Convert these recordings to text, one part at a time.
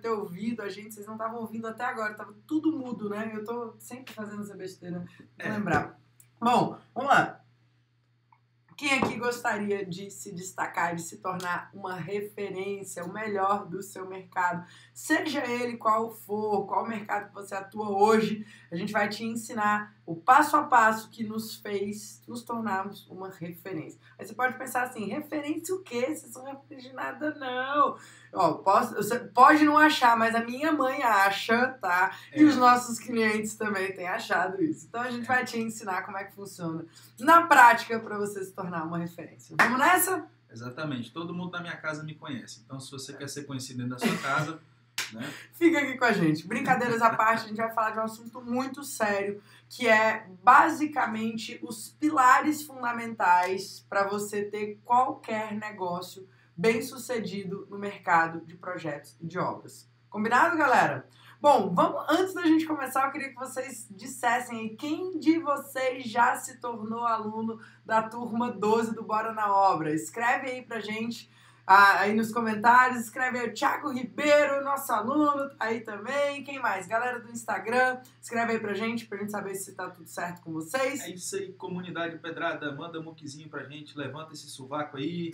ter ouvido a gente, vocês não estavam ouvindo até agora, tava tudo mudo, né? Eu tô sempre fazendo essa besteira, pra É. lembrar. Bom, vamos lá. Quem aqui gostaria de se destacar, de se tornar uma referência, o melhor do seu mercado? Seja ele qual for, qual mercado que você atua hoje, a gente vai te ensinar o passo a passo que nos fez nos tornarmos uma referência. Aí você pode pensar assim, referência o quê? Vocês são referência de nada, não. Ó, posso, você pode não achar, mas a minha mãe acha, tá? E É. os nossos clientes também têm achado isso. Então a gente vai te ensinar como é que funciona na prática para você se tornar uma referência. Vamos nessa? Exatamente. Todo mundo da minha casa me conhece. Então, se você quer ser conhecido dentro da sua casa, né? Fica aqui com a gente. Brincadeiras à parte, a gente vai falar de um assunto muito sério, que é basicamente os pilares fundamentais para você ter qualquer negócio bem sucedido no mercado de projetos e de obras. Combinado, galera? Bom, vamos, antes da gente começar, eu queria que vocês dissessem quem de vocês já se tornou aluno da turma 12 do Bora na Obra. Escreve aí pra gente ah, aí nos comentários. Escreve aí o Thiago Ribeiro, nosso aluno, tá aí também. Quem mais? Galera do Instagram, escreve aí pra gente, pra gente saber se tá tudo certo com vocês. É isso aí, comunidade pedrada. Manda muquizinho pra gente, levanta esse sovaco aí.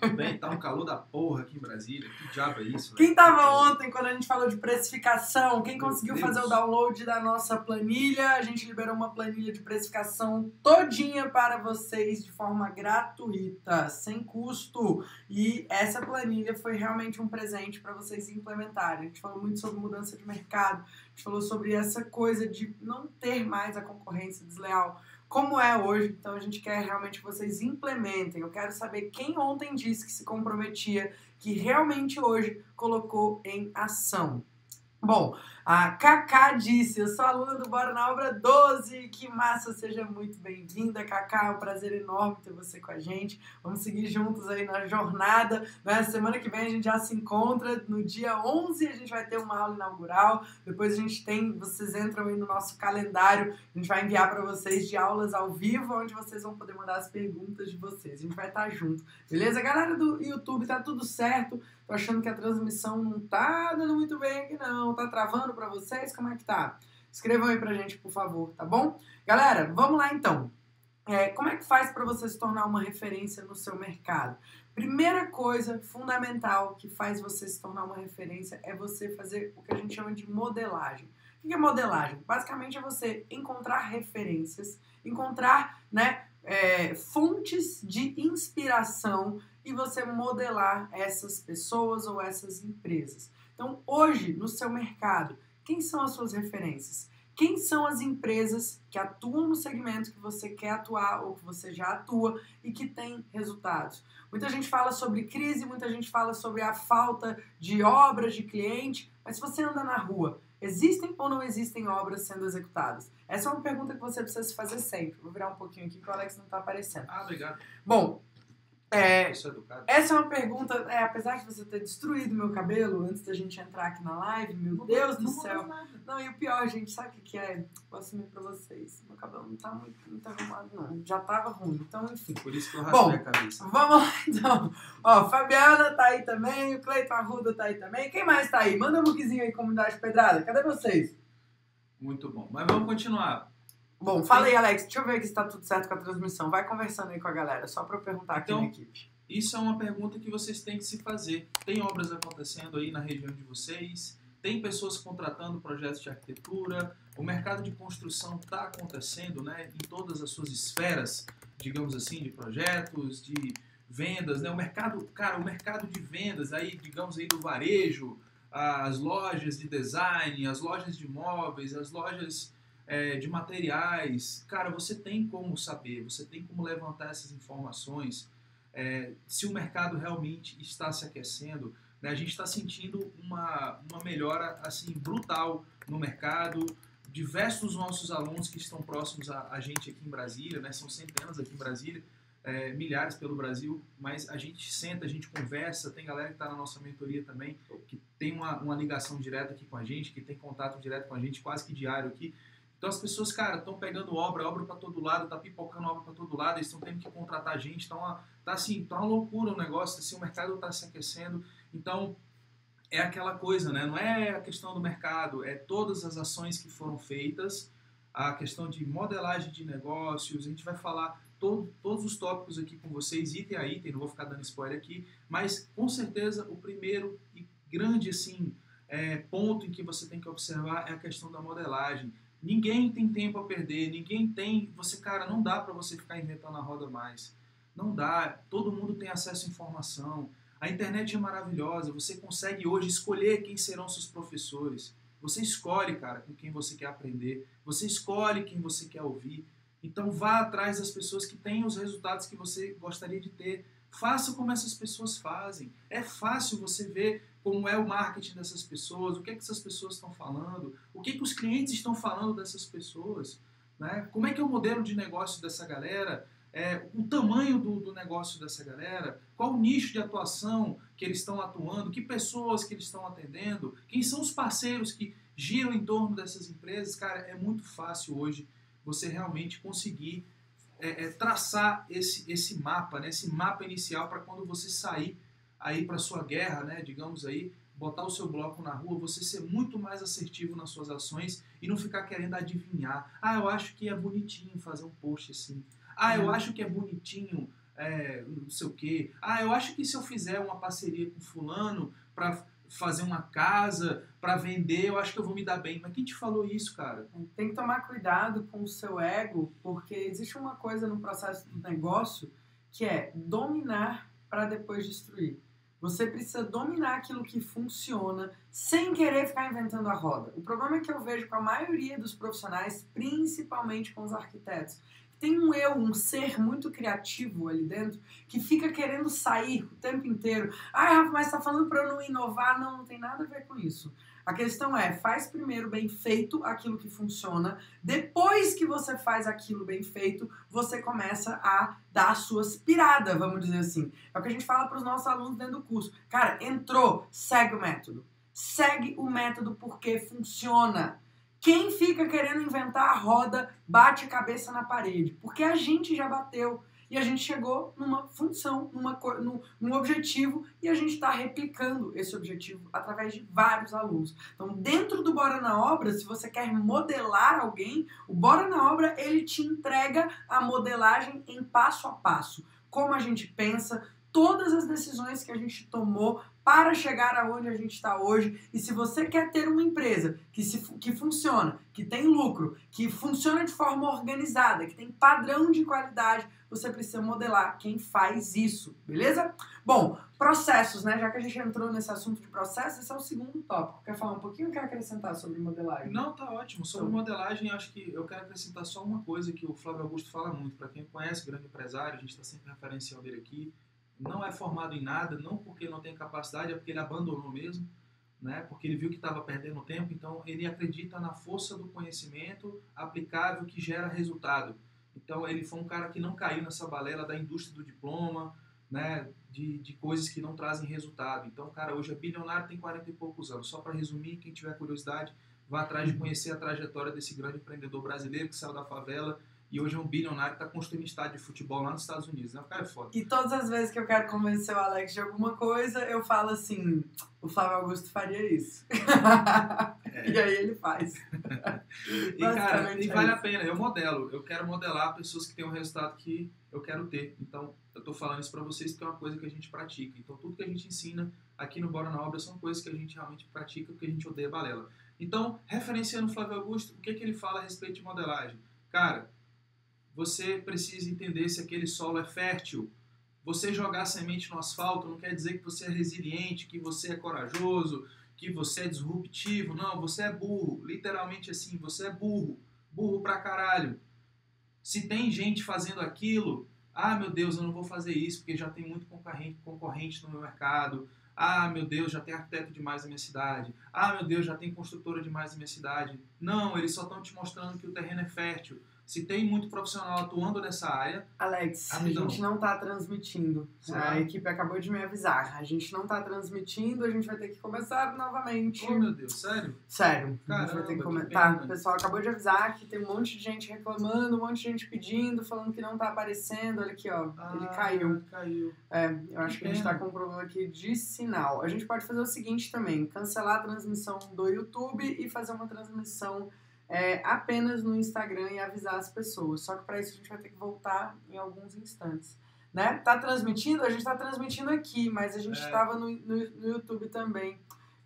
Tudo bem, tá um calor da porra aqui em Brasília. Que diabo é isso? Quem tava ontem quando a gente falou de precificação? Quem Meu conseguiu Deus. fazer o download da nossa planilha? A gente liberou uma planilha de precificação todinha para vocês de forma gratuita, sem custo. E essa planilha foi realmente um presente para vocês implementarem. A gente falou muito sobre mudança de mercado, a gente falou sobre essa coisa de não ter mais a concorrência desleal como é hoje. Então a gente quer realmente que vocês implementem. Eu quero saber quem ontem disse que se comprometia, que realmente hoje colocou em ação. Bom, a Cacá disse, eu sou aluna do Bora na Obra 12, que massa, seja muito bem-vinda, Cacá, é um prazer enorme ter você com a gente, vamos seguir juntos aí na jornada, né? semana que vem a gente já se encontra, no dia 11 a gente vai ter uma aula inaugural, depois a gente tem, vocês entram aí no nosso calendário, a gente vai enviar para vocês de aulas ao vivo, onde vocês vão poder mandar as perguntas de vocês, a gente vai estar junto, beleza? Galera do YouTube, tá tudo certo? Tô achando que a transmissão não tá dando muito bem aqui, não. Tá travando pra vocês? Como é que tá? Escrevam aí pra gente, por favor, tá bom? Galera, vamos lá então. É, como é que faz para você se tornar uma referência no seu mercado? Primeira coisa fundamental que faz você se tornar uma referência é você fazer o que a gente chama de modelagem. O que é modelagem? Basicamente é você encontrar referências, encontrar né, é, fontes de inspiração e você modelar essas pessoas ou essas empresas. Então, hoje, no seu mercado, quem são as suas referências? Quem são as empresas que atuam no segmento que você quer atuar ou que você já atua e que tem resultados? Muita gente fala sobre crise, muita gente fala sobre a falta de obras de cliente, mas se você anda na rua, existem ou não existem obras sendo executadas? Essa é uma pergunta que você precisa se fazer sempre. Vou virar um pouquinho aqui que o Alex não está aparecendo. Ah, obrigado. Bom, é, sou educado. essa é uma pergunta, é, apesar de você ter destruído meu cabelo antes da gente entrar aqui na live, meu Deus do Não céu. muda nada. Não, e o pior, gente, sabe o que, que é? Vou assumir pra vocês. Meu cabelo não tá muito, muito arrumado, não. Já tava ruim, então enfim. Por isso que eu Bom, raspei a cabeça. Vamos lá, então. Ó, Fabiana tá aí também, o Cleiton Arruda tá aí também. Quem mais tá aí? Manda um bookzinho aí, comunidade pedrada. Cadê vocês? Muito bom. Mas vamos continuar. Bom, fala aí, Alex. Deixa eu ver aqui se tá tudo certo com a transmissão. Vai conversando aí com a galera, só pra eu perguntar aqui Então, na equipe. Isso é uma pergunta que vocês têm que se fazer. Tem obras acontecendo aí na região de vocês? Tem pessoas contratando projetos de arquitetura? O mercado de construção está acontecendo né, em todas as suas esferas, digamos assim, de projetos, de vendas. Né? O mercado, cara, o mercado de vendas, aí, digamos aí, do varejo, as lojas de design, as lojas de móveis, as lojas é, de materiais. Cara, você tem como saber, você tem como levantar essas informações é, se o mercado realmente está se aquecendo. Né? A gente está sentindo uma, uma melhora assim brutal no mercado. Diversos nossos alunos que estão próximos a, a gente aqui em Brasília, né? são centenas aqui em Brasília, é, milhares pelo Brasil, mas a gente senta, a gente conversa. Tem galera que está na nossa mentoria também, que tem uma, uma ligação direta aqui com a gente, que tem contato direto com a gente, quase que diário aqui. Então as pessoas, cara, estão pegando obra, obra para todo lado, tá pipocando obra para todo lado, eles estão tendo que contratar gente, tá uma, tá assim, tá uma loucura o negócio, assim, o mercado tá se aquecendo. Então, é aquela coisa, né? Não é a questão do mercado, é todas as ações que foram feitas, a questão de modelagem de negócios, a gente vai falar todo, todos os tópicos aqui com vocês, item a item, não vou ficar dando spoiler aqui, mas com certeza o primeiro e grande assim é, ponto em que você tem que observar é a questão da modelagem. Ninguém tem tempo a perder, ninguém tem. Você, cara, não dá para você ficar inventando a roda mais. Não dá. Todo mundo tem acesso à informação. A internet é maravilhosa. Você consegue hoje escolher quem serão seus professores. Você escolhe, cara, com quem você quer aprender. Você escolhe quem você quer ouvir. Então vá atrás das pessoas que têm os resultados que você gostaria de ter. Faça como essas pessoas fazem. É fácil você ver como é o marketing dessas pessoas, o que, é que essas pessoas estão falando, o que, é que os clientes estão falando dessas pessoas, né? como é que é o modelo de negócio dessa galera, é, o tamanho do, do, negócio dessa galera, qual o nicho de atuação que eles estão atuando, que pessoas que eles estão atendendo, quem são os parceiros que giram em torno dessas empresas. Cara, é muito fácil hoje você realmente conseguir é, é, traçar esse, esse mapa, né, esse mapa inicial para quando você sair aí para sua guerra, né, digamos aí, botar o seu bloco na rua, você ser muito mais assertivo nas suas ações e não ficar querendo adivinhar. Ah, eu acho que é bonitinho fazer um post assim. Ah, eu uhum. acho que é bonitinho é, não sei o quê. Ah, eu acho que se eu fizer uma parceria com fulano para fazer uma casa, para vender, eu acho que eu vou me dar bem. Mas quem te falou isso, cara? Tem que tomar cuidado com o seu ego, porque existe uma coisa no processo do negócio que é dominar para depois destruir. Você precisa dominar aquilo que funciona sem querer ficar inventando a roda. O problema é que eu vejo com a maioria dos profissionais, principalmente com os arquitetos, tem um eu, um ser muito criativo ali dentro que fica querendo sair o tempo inteiro. Ah, Rafa, mas está falando para eu não inovar? Não, não tem nada a ver com isso. A questão é, faz primeiro bem feito aquilo que funciona, depois que você faz aquilo bem feito, você começa a dar a sua aspirada, vamos dizer assim. É o que a gente fala para os nossos alunos dentro do curso. Cara, entrou, segue o método. Segue o método porque funciona. Quem fica querendo inventar a roda bate a cabeça na parede, porque a gente já bateu e a gente chegou numa função, numa, num, num objetivo e a gente está replicando esse objetivo através de vários alunos. Então, dentro do Bora na Obra, se você quer modelar alguém, o Bora na Obra ele te entrega a modelagem em passo a passo, como a gente pensa, todas as decisões que a gente tomou para chegar aonde a gente está hoje. E se você quer ter uma empresa que, se, que funciona, que tem lucro, que funciona de forma organizada, que tem padrão de qualidade, você precisa modelar quem faz isso, beleza? Bom, processos, né? Já que a gente entrou nesse assunto de processos, esse é o segundo tópico. Quer falar um pouquinho ou quer acrescentar sobre modelagem? Não, tá ótimo. Sobre então. modelagem, acho que eu quero acrescentar só uma coisa que o Flávio Augusto fala muito. Para quem conhece, grande empresário, a gente está sempre referenciando ele aqui não é formado em nada, não porque não tem capacidade, é porque ele abandonou mesmo, né? porque ele viu que estava perdendo tempo, então ele acredita na força do conhecimento aplicável que gera resultado. Então ele foi um cara que não caiu nessa balela da indústria do diploma, né? de, de coisas que não trazem resultado. Então o cara hoje é bilionário, tem 40 e poucos anos. Só para resumir, quem tiver curiosidade, vá atrás de conhecer a trajetória desse grande empreendedor brasileiro que saiu da favela e hoje é um bilionário que está construindo estádio de futebol lá nos Estados Unidos. Né? O cara é foda. E todas as vezes que eu quero convencer o Alex de alguma coisa, eu falo assim: o Flávio Augusto faria isso. É. e aí ele faz. e, cara, e é vale a pena. Eu modelo. Eu quero modelar pessoas que têm um resultado que eu quero ter. Então, eu estou falando isso para vocês porque é uma coisa que a gente pratica. Então, tudo que a gente ensina aqui no Bora na Obra são coisas que a gente realmente pratica porque a gente odeia balela. Então, referenciando o Flávio Augusto, o que, que ele fala a respeito de modelagem? Cara, você precisa entender se aquele solo é fértil. Você jogar semente no asfalto não quer dizer que você é resiliente, que você é corajoso, que você é disruptivo. Não, você é burro. Literalmente assim, você é burro. Burro pra caralho. Se tem gente fazendo aquilo, ah, meu Deus, eu não vou fazer isso porque já tem muito concorrente, concorrente no meu mercado. Ah, meu Deus, já tem arquiteto demais na minha cidade. Ah, meu Deus, já tem construtora demais na minha cidade. Não, eles só estão te mostrando que o terreno é fértil. Se tem muito profissional atuando nessa área. Alex, a gente não tá transmitindo. Será? A equipe acabou de me avisar. A gente não tá transmitindo, a gente vai ter que começar novamente. Oh, meu Deus, sério? Sério, a gente vai ter Caramba, que comentar. pena. o pessoal acabou de avisar que tem um monte de gente reclamando, um monte de gente pedindo, falando que não tá aparecendo. Olha aqui, ó. ele Ah, caiu. Caiu. É, eu acho Que que a gente pena. tá com um problema aqui de sinal. A gente pode fazer o seguinte também: cancelar a transmissão do YouTube e fazer uma transmissão é, apenas no Instagram e avisar as pessoas. Só que para isso a gente vai ter que voltar em alguns instantes. Né? Tá transmitindo? A gente tá transmitindo aqui, mas a gente É. tava no, no, no YouTube também.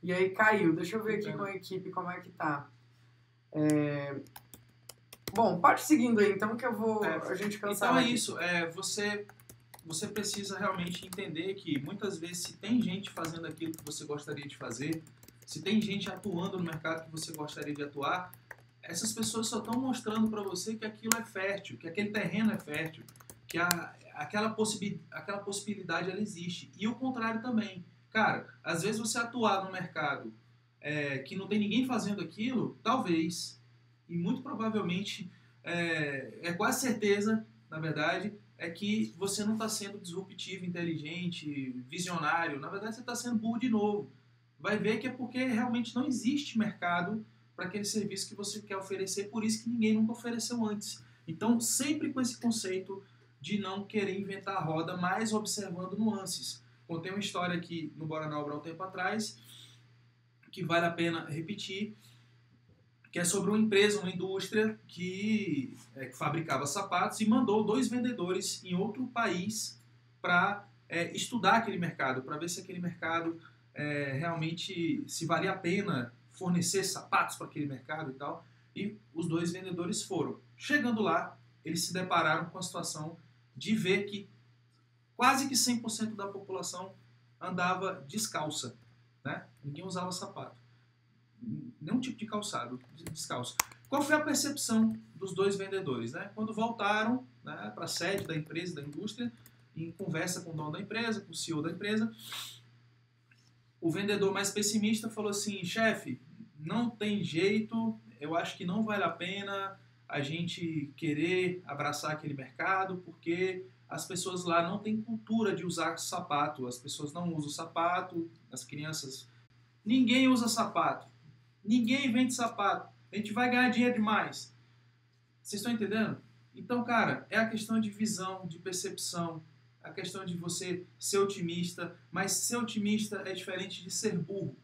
E aí caiu. Deixa eu ver aqui Entendo. com a equipe como é que tá. É, Bom, pode seguindo aí, então que eu vou. É, a gente cancela. Então é aqui. isso, é, você, você precisa realmente entender que muitas vezes se tem gente fazendo aquilo que você gostaria de fazer, se tem gente atuando no mercado que você gostaria de atuar, essas pessoas só estão mostrando para você que aquilo é fértil, que aquele terreno é fértil, que a, aquela, possibi, aquela possibilidade ela existe. E o contrário também. Cara, às vezes você atuar no mercado é, que não tem ninguém fazendo aquilo, talvez, e muito provavelmente é, é quase certeza, na verdade, é que você não está sendo disruptivo, inteligente, visionário. Na verdade, você está sendo burro de novo. Vai ver que é porque realmente não existe mercado para aquele serviço que você quer oferecer, por isso que ninguém nunca ofereceu antes. Então, sempre com esse conceito de não querer inventar a roda, mas observando nuances. Contei uma história aqui no Bora na Obra há um tempo atrás, que vale a pena repetir, que é sobre uma empresa, uma indústria que, é, que fabricava sapatos e mandou dois vendedores em outro país para é, estudar aquele mercado, para ver se aquele mercado é, realmente se valia a pena fornecer sapatos para aquele mercado e tal. E os dois vendedores foram. Chegando lá, eles se depararam com a situação de ver que quase que 100% da população andava descalça, né? Ninguém usava sapato nenhum tipo de calçado, descalço. Qual foi a percepção dos dois vendedores? Né? Quando voltaram né, para a sede da empresa, da indústria, em conversa com o dono da empresa, com o CEO da empresa, o vendedor mais pessimista falou assim: chefe, não tem jeito, eu acho que não vale a pena a gente querer abraçar aquele mercado, porque as pessoas lá não têm cultura de usar sapato, as pessoas não usam sapato, as crianças. Ninguém usa sapato. Ninguém vende sapato. A gente vai ganhar dinheiro demais. Vocês estão entendendo? Então, cara, é a questão de visão, de percepção, a questão de você ser otimista, mas ser otimista é diferente de ser burro,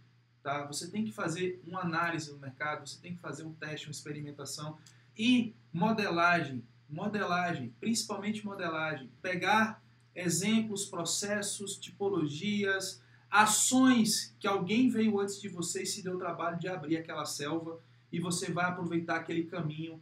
tá? Você tem que fazer uma análise no mercado, você tem que fazer um teste, uma experimentação e modelagem, modelagem, principalmente modelagem, pegar exemplos, processos, tipologias, ações que alguém veio antes de você e se deu o trabalho de abrir aquela selva e você vai aproveitar aquele caminho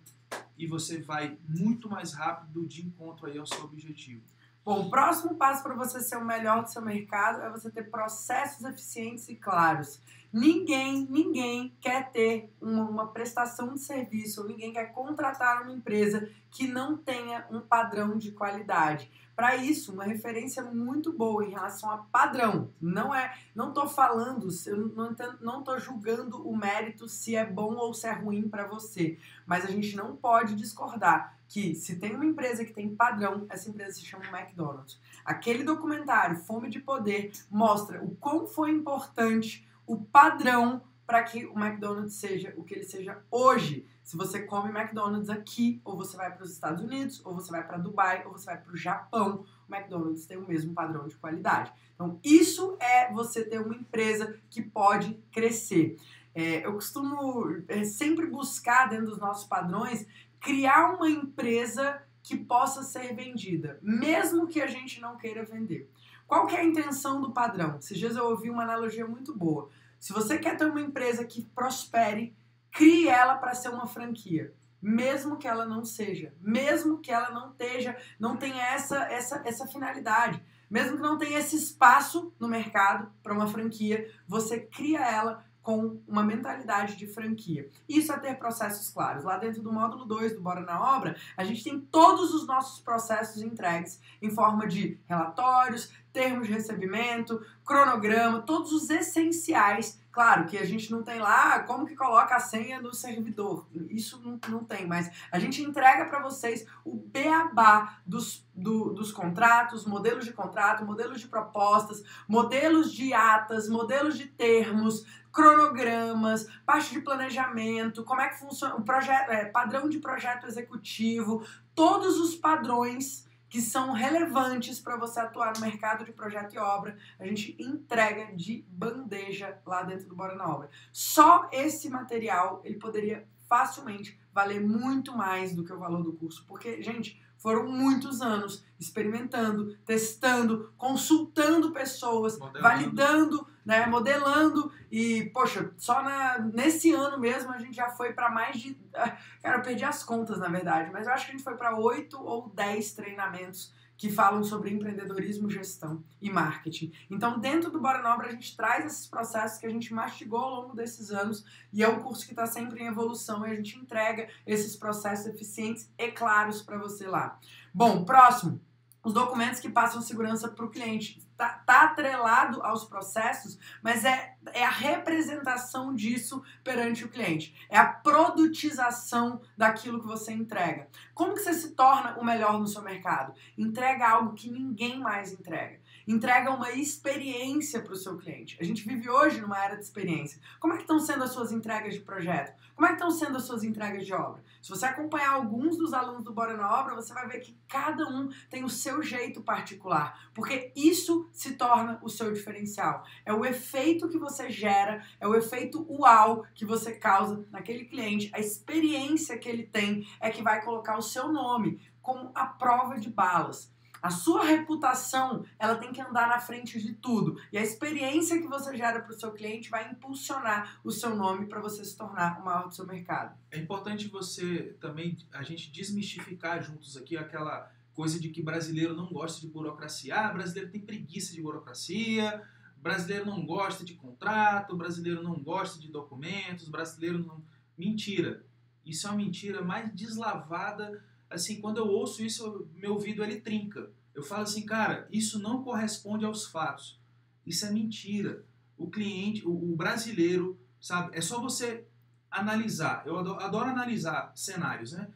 e você vai muito mais rápido de encontro aí ao seu objetivo. Bom, o próximo passo para você ser o melhor do seu mercado é você ter processos eficientes e claros. Ninguém, ninguém quer ter uma, uma prestação de serviço ninguém quer contratar uma empresa que não tenha um padrão de qualidade. Para isso, uma referência muito boa em relação a padrão. Não é, não tô falando, eu não tô julgando o mérito se é bom ou se é ruim para você, mas a gente não pode discordar que se tem uma empresa que tem padrão, essa empresa se chama McDonald's. Aquele documentário Fome de Poder mostra o quão foi importante o padrão para que o McDonald's seja o que ele seja hoje. Se você come McDonald's aqui, ou você vai para os Estados Unidos, ou você vai para Dubai, ou você vai para o Japão, o McDonald's tem o mesmo padrão de qualidade. Então, isso é você ter uma empresa que pode crescer. É, eu costumo é, sempre buscar dentro dos nossos padrões criar uma empresa que possa ser vendida, mesmo que a gente não queira vender. Qual que é a intenção do padrão? Esses dias eu ouvi uma analogia muito boa. Se você quer ter uma empresa que prospere, crie ela para ser uma franquia, mesmo que ela não seja, mesmo que ela não esteja, não tenha essa essa essa finalidade, mesmo que não tenha esse espaço no mercado para uma franquia, você cria ela com uma mentalidade de franquia. Isso é ter processos claros. Lá dentro do módulo 2 do Bora na Obra, a gente tem todos os nossos processos entregues em forma de relatórios, termos de recebimento, cronograma, todos os essenciais Claro que a gente não tem lá como que coloca a senha no servidor. Isso não, não tem, mas a gente entrega para vocês o beabá dos, do, dos contratos, modelos de contrato, modelos de propostas, modelos de atas, modelos de termos, cronogramas, parte de planejamento, como é que funciona o projeto, é, padrão de projeto executivo, todos os padrões que são relevantes para você atuar no mercado de projeto e obra, a gente entrega de bandeja lá dentro do Bora na Obra. Só esse material, ele poderia facilmente valer muito mais do que o valor do curso, porque, gente, foram muitos anos experimentando, testando, consultando pessoas, modelando. validando, né, modelando e, poxa, só na, nesse ano mesmo a gente já foi para mais de, cara, eu perdi as contas na verdade, mas eu acho que a gente foi para oito ou dez treinamentos que falam sobre empreendedorismo, gestão e marketing. Então, dentro do Bora Nobre, a gente traz esses processos que a gente mastigou ao longo desses anos e é um curso que está sempre em evolução e a gente entrega esses processos eficientes e claros para você lá. Bom, próximo os documentos que passam segurança para o cliente. Está tá atrelado aos processos, mas é, é a representação disso perante o cliente. É a produtização daquilo que você entrega. Como que você se torna o melhor no seu mercado? Entrega algo que ninguém mais entrega entrega uma experiência para o seu cliente. A gente vive hoje numa era de experiência. Como é que estão sendo as suas entregas de projeto? Como é que estão sendo as suas entregas de obra? Se você acompanhar alguns dos alunos do Bora na Obra, você vai ver que cada um tem o seu jeito particular, porque isso se torna o seu diferencial. É o efeito que você gera, é o efeito uau que você causa naquele cliente, a experiência que ele tem é que vai colocar o seu nome como a prova de balas. A sua reputação, ela tem que andar na frente de tudo. E a experiência que você gera para o seu cliente vai impulsionar o seu nome para você se tornar o maior do seu mercado. É importante você também, a gente desmistificar juntos aqui aquela coisa de que brasileiro não gosta de burocracia. Ah, brasileiro tem preguiça de burocracia, brasileiro não gosta de contrato, brasileiro não gosta de documentos, brasileiro não. Mentira. Isso é uma mentira mais deslavada assim, quando eu ouço isso, meu ouvido ele trinca. Eu falo assim, cara, isso não corresponde aos fatos. Isso é mentira. O cliente, o, o brasileiro, sabe? É só você analisar. Eu adoro, adoro analisar cenários, né?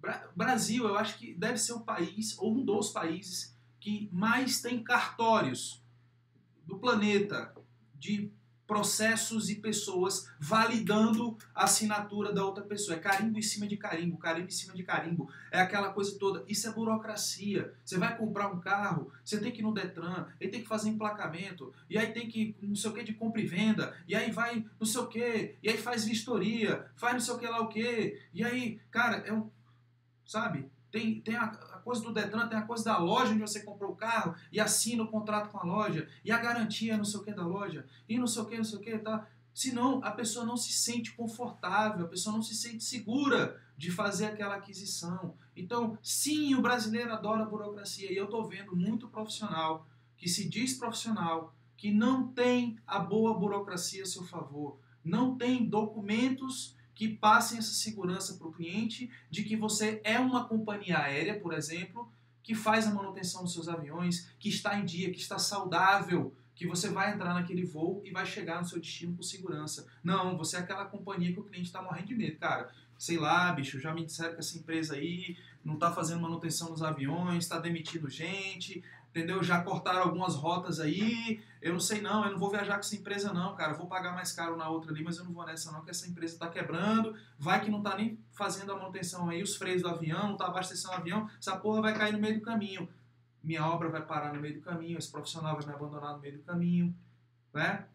Bra Brasil, eu acho que deve ser o país, ou um dos países, que mais tem cartórios do planeta de processos e pessoas validando a assinatura da outra pessoa. É carimbo em cima de carimbo, carimbo em cima de carimbo. É aquela coisa toda. Isso é burocracia. Você vai comprar um carro, você tem que ir no Detran, ele tem que fazer emplacamento, e aí tem que não sei o que de compra e venda, e aí vai não sei o que, e aí faz vistoria, faz não sei o que lá o que, e aí, cara, é um. Sabe? Tem, tem a, coisa do Detran, tem a coisa da loja onde você comprou o carro e assina o contrato com a loja, e a garantia não sei o que da loja, e não sei o que, não sei o que, tá? Senão a pessoa não se sente confortável, a pessoa não se sente segura de fazer aquela aquisição. Então, sim, o brasileiro adora burocracia, e eu estou vendo muito profissional que se diz profissional, que não tem a boa burocracia a seu favor, não tem documentos que passem essa segurança para o cliente de que você é uma companhia aérea, por exemplo, que faz a manutenção dos seus aviões, que está em dia, que está saudável, que você vai entrar naquele voo e vai chegar no seu destino com segurança. Não, você é aquela companhia que o cliente está morrendo de medo. Cara, sei lá, bicho, já me disseram que essa empresa aí não está fazendo manutenção nos aviões, está demitindo gente, entendeu? Já cortaram algumas rotas aí. Eu não sei não, eu não vou viajar com essa empresa não, cara. Eu vou pagar mais caro na outra ali, mas eu não vou nessa não, que essa empresa está quebrando. Vai que não está nem fazendo a manutenção aí, os freios do avião, não está abastecendo o avião. Essa porra vai cair no meio do caminho. Minha obra vai parar no meio do caminho, esse profissional vai me abandonar no meio do caminho, né?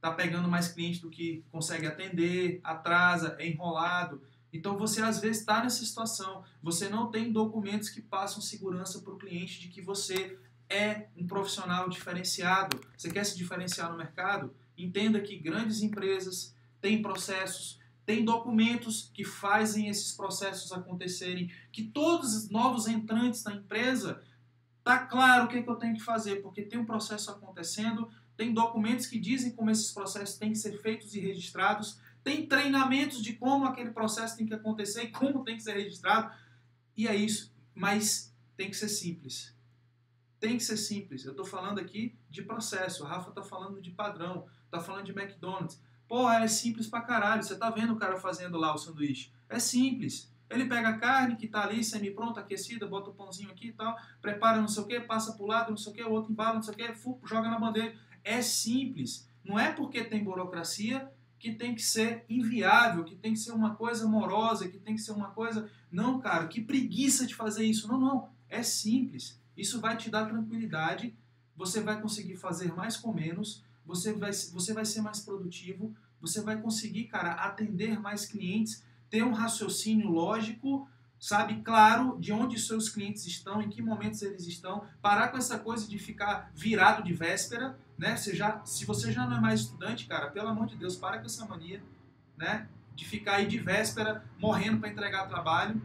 Tá pegando mais cliente do que consegue atender, atrasa, é enrolado. Então você às vezes está nessa situação, você não tem documentos que passam segurança para o cliente de que você é um profissional diferenciado, você quer se diferenciar no mercado, entenda que grandes empresas têm processos, têm documentos que fazem esses processos acontecerem, que todos os novos entrantes na empresa tá claro o que, é que eu tenho que fazer, porque tem um processo acontecendo, tem documentos que dizem como esses processos têm que ser feitos e registrados, tem treinamentos de como aquele processo tem que acontecer e como tem que ser registrado, e é isso, mas tem que ser simples tem que ser simples. Eu estou falando aqui de processo. Rafa está falando de padrão, está falando de McDonald's. Porra, é simples pra caralho. Você tá vendo o cara fazendo lá o sanduíche. É simples. Ele pega a carne que tá ali, semi-pronta, aquecida, bota o pãozinho aqui e tal, prepara não sei o que, passa pro lado, não sei o que, o outro embala, não sei o que, joga na bandeja. É simples. Não é porque tem burocracia que tem que ser inviável, que tem que ser uma coisa morosa, que tem que ser uma coisa. Não, cara, que preguiça de fazer isso. Não, não. É simples. Isso vai te dar tranquilidade. Você vai conseguir fazer mais com menos. Você vai, você vai ser mais produtivo. Você vai conseguir, cara, atender mais clientes, ter um raciocínio lógico, sabe, claro, de onde seus clientes estão, em que momentos eles estão. Parar com essa coisa de ficar virado de véspera né? Você já, se você já não é mais estudante, cara, pelo amor de Deus, para com essa mania, né? De ficar aí de véspera morrendo para entregar trabalho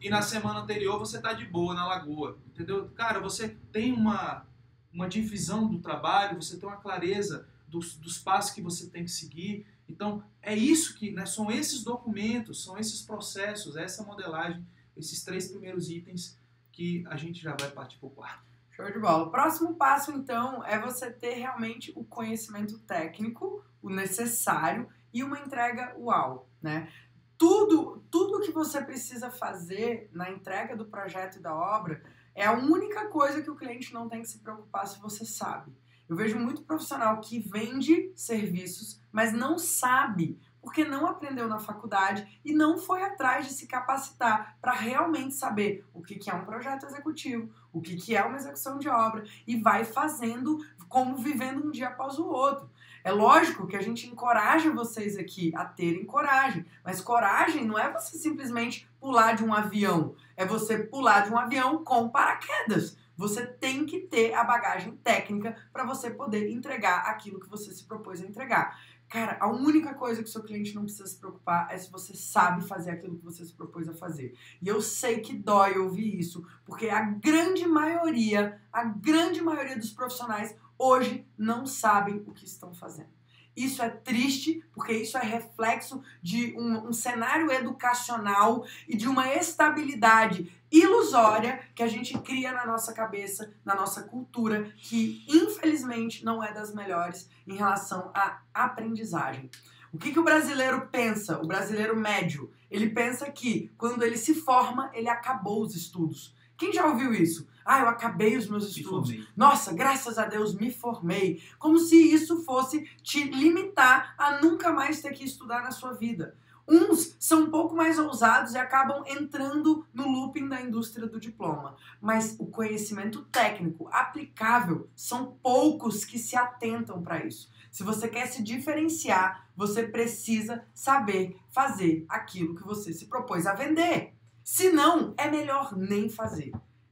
e na semana anterior você tá de boa na lagoa, entendeu? Cara, você tem uma uma divisão do trabalho, você tem uma clareza dos, dos passos que você tem que seguir. Então, é isso que, né, são esses documentos, são esses processos, essa modelagem, esses três primeiros itens que a gente já vai partir quarto. Show de bola. O próximo passo, então, é você ter realmente o conhecimento técnico, o necessário e uma entrega uau, né? Tudo, tudo que você precisa fazer na entrega do projeto e da obra é a única coisa que o cliente não tem que se preocupar se você sabe. Eu vejo muito profissional que vende serviços, mas não sabe porque não aprendeu na faculdade e não foi atrás de se capacitar para realmente saber o que, é um projeto executivo, o que, que é uma execução de obra e vai fazendo como vivendo um dia após o outro. É lógico que a gente encoraja vocês aqui a terem coragem, mas coragem não é você simplesmente pular de um avião, é você pular de um avião com paraquedas. Você tem que ter a bagagem técnica para você poder entregar aquilo que você se propôs a entregar. Cara, a única coisa que o seu cliente não precisa se preocupar é se você sabe fazer aquilo que você se propôs a fazer. E eu sei que dói ouvir isso, porque a grande maioria, a grande maioria dos profissionais hoje não sabem o que estão fazendo. Isso é triste, porque isso é reflexo de um, um, cenário educacional e de uma estabilidade ilusória que a gente cria na nossa cabeça, na nossa cultura, que infelizmente não é das melhores em relação à aprendizagem. O que, que o brasileiro pensa, o brasileiro médio? Ele pensa que quando ele se forma, ele acabou os estudos. Quem já ouviu isso? Ah, eu acabei os meus estudos. Nossa, graças a Deus me formei. Como se isso fosse te limitar a nunca mais ter que estudar na sua vida. Uns são um pouco mais ousados e acabam entrando no looping da indústria do diploma. Mas o conhecimento técnico aplicável são poucos que se atentam para isso. Se você quer se diferenciar, você precisa saber fazer aquilo que você se propôs a vender. Se não, é melhor nem fazer.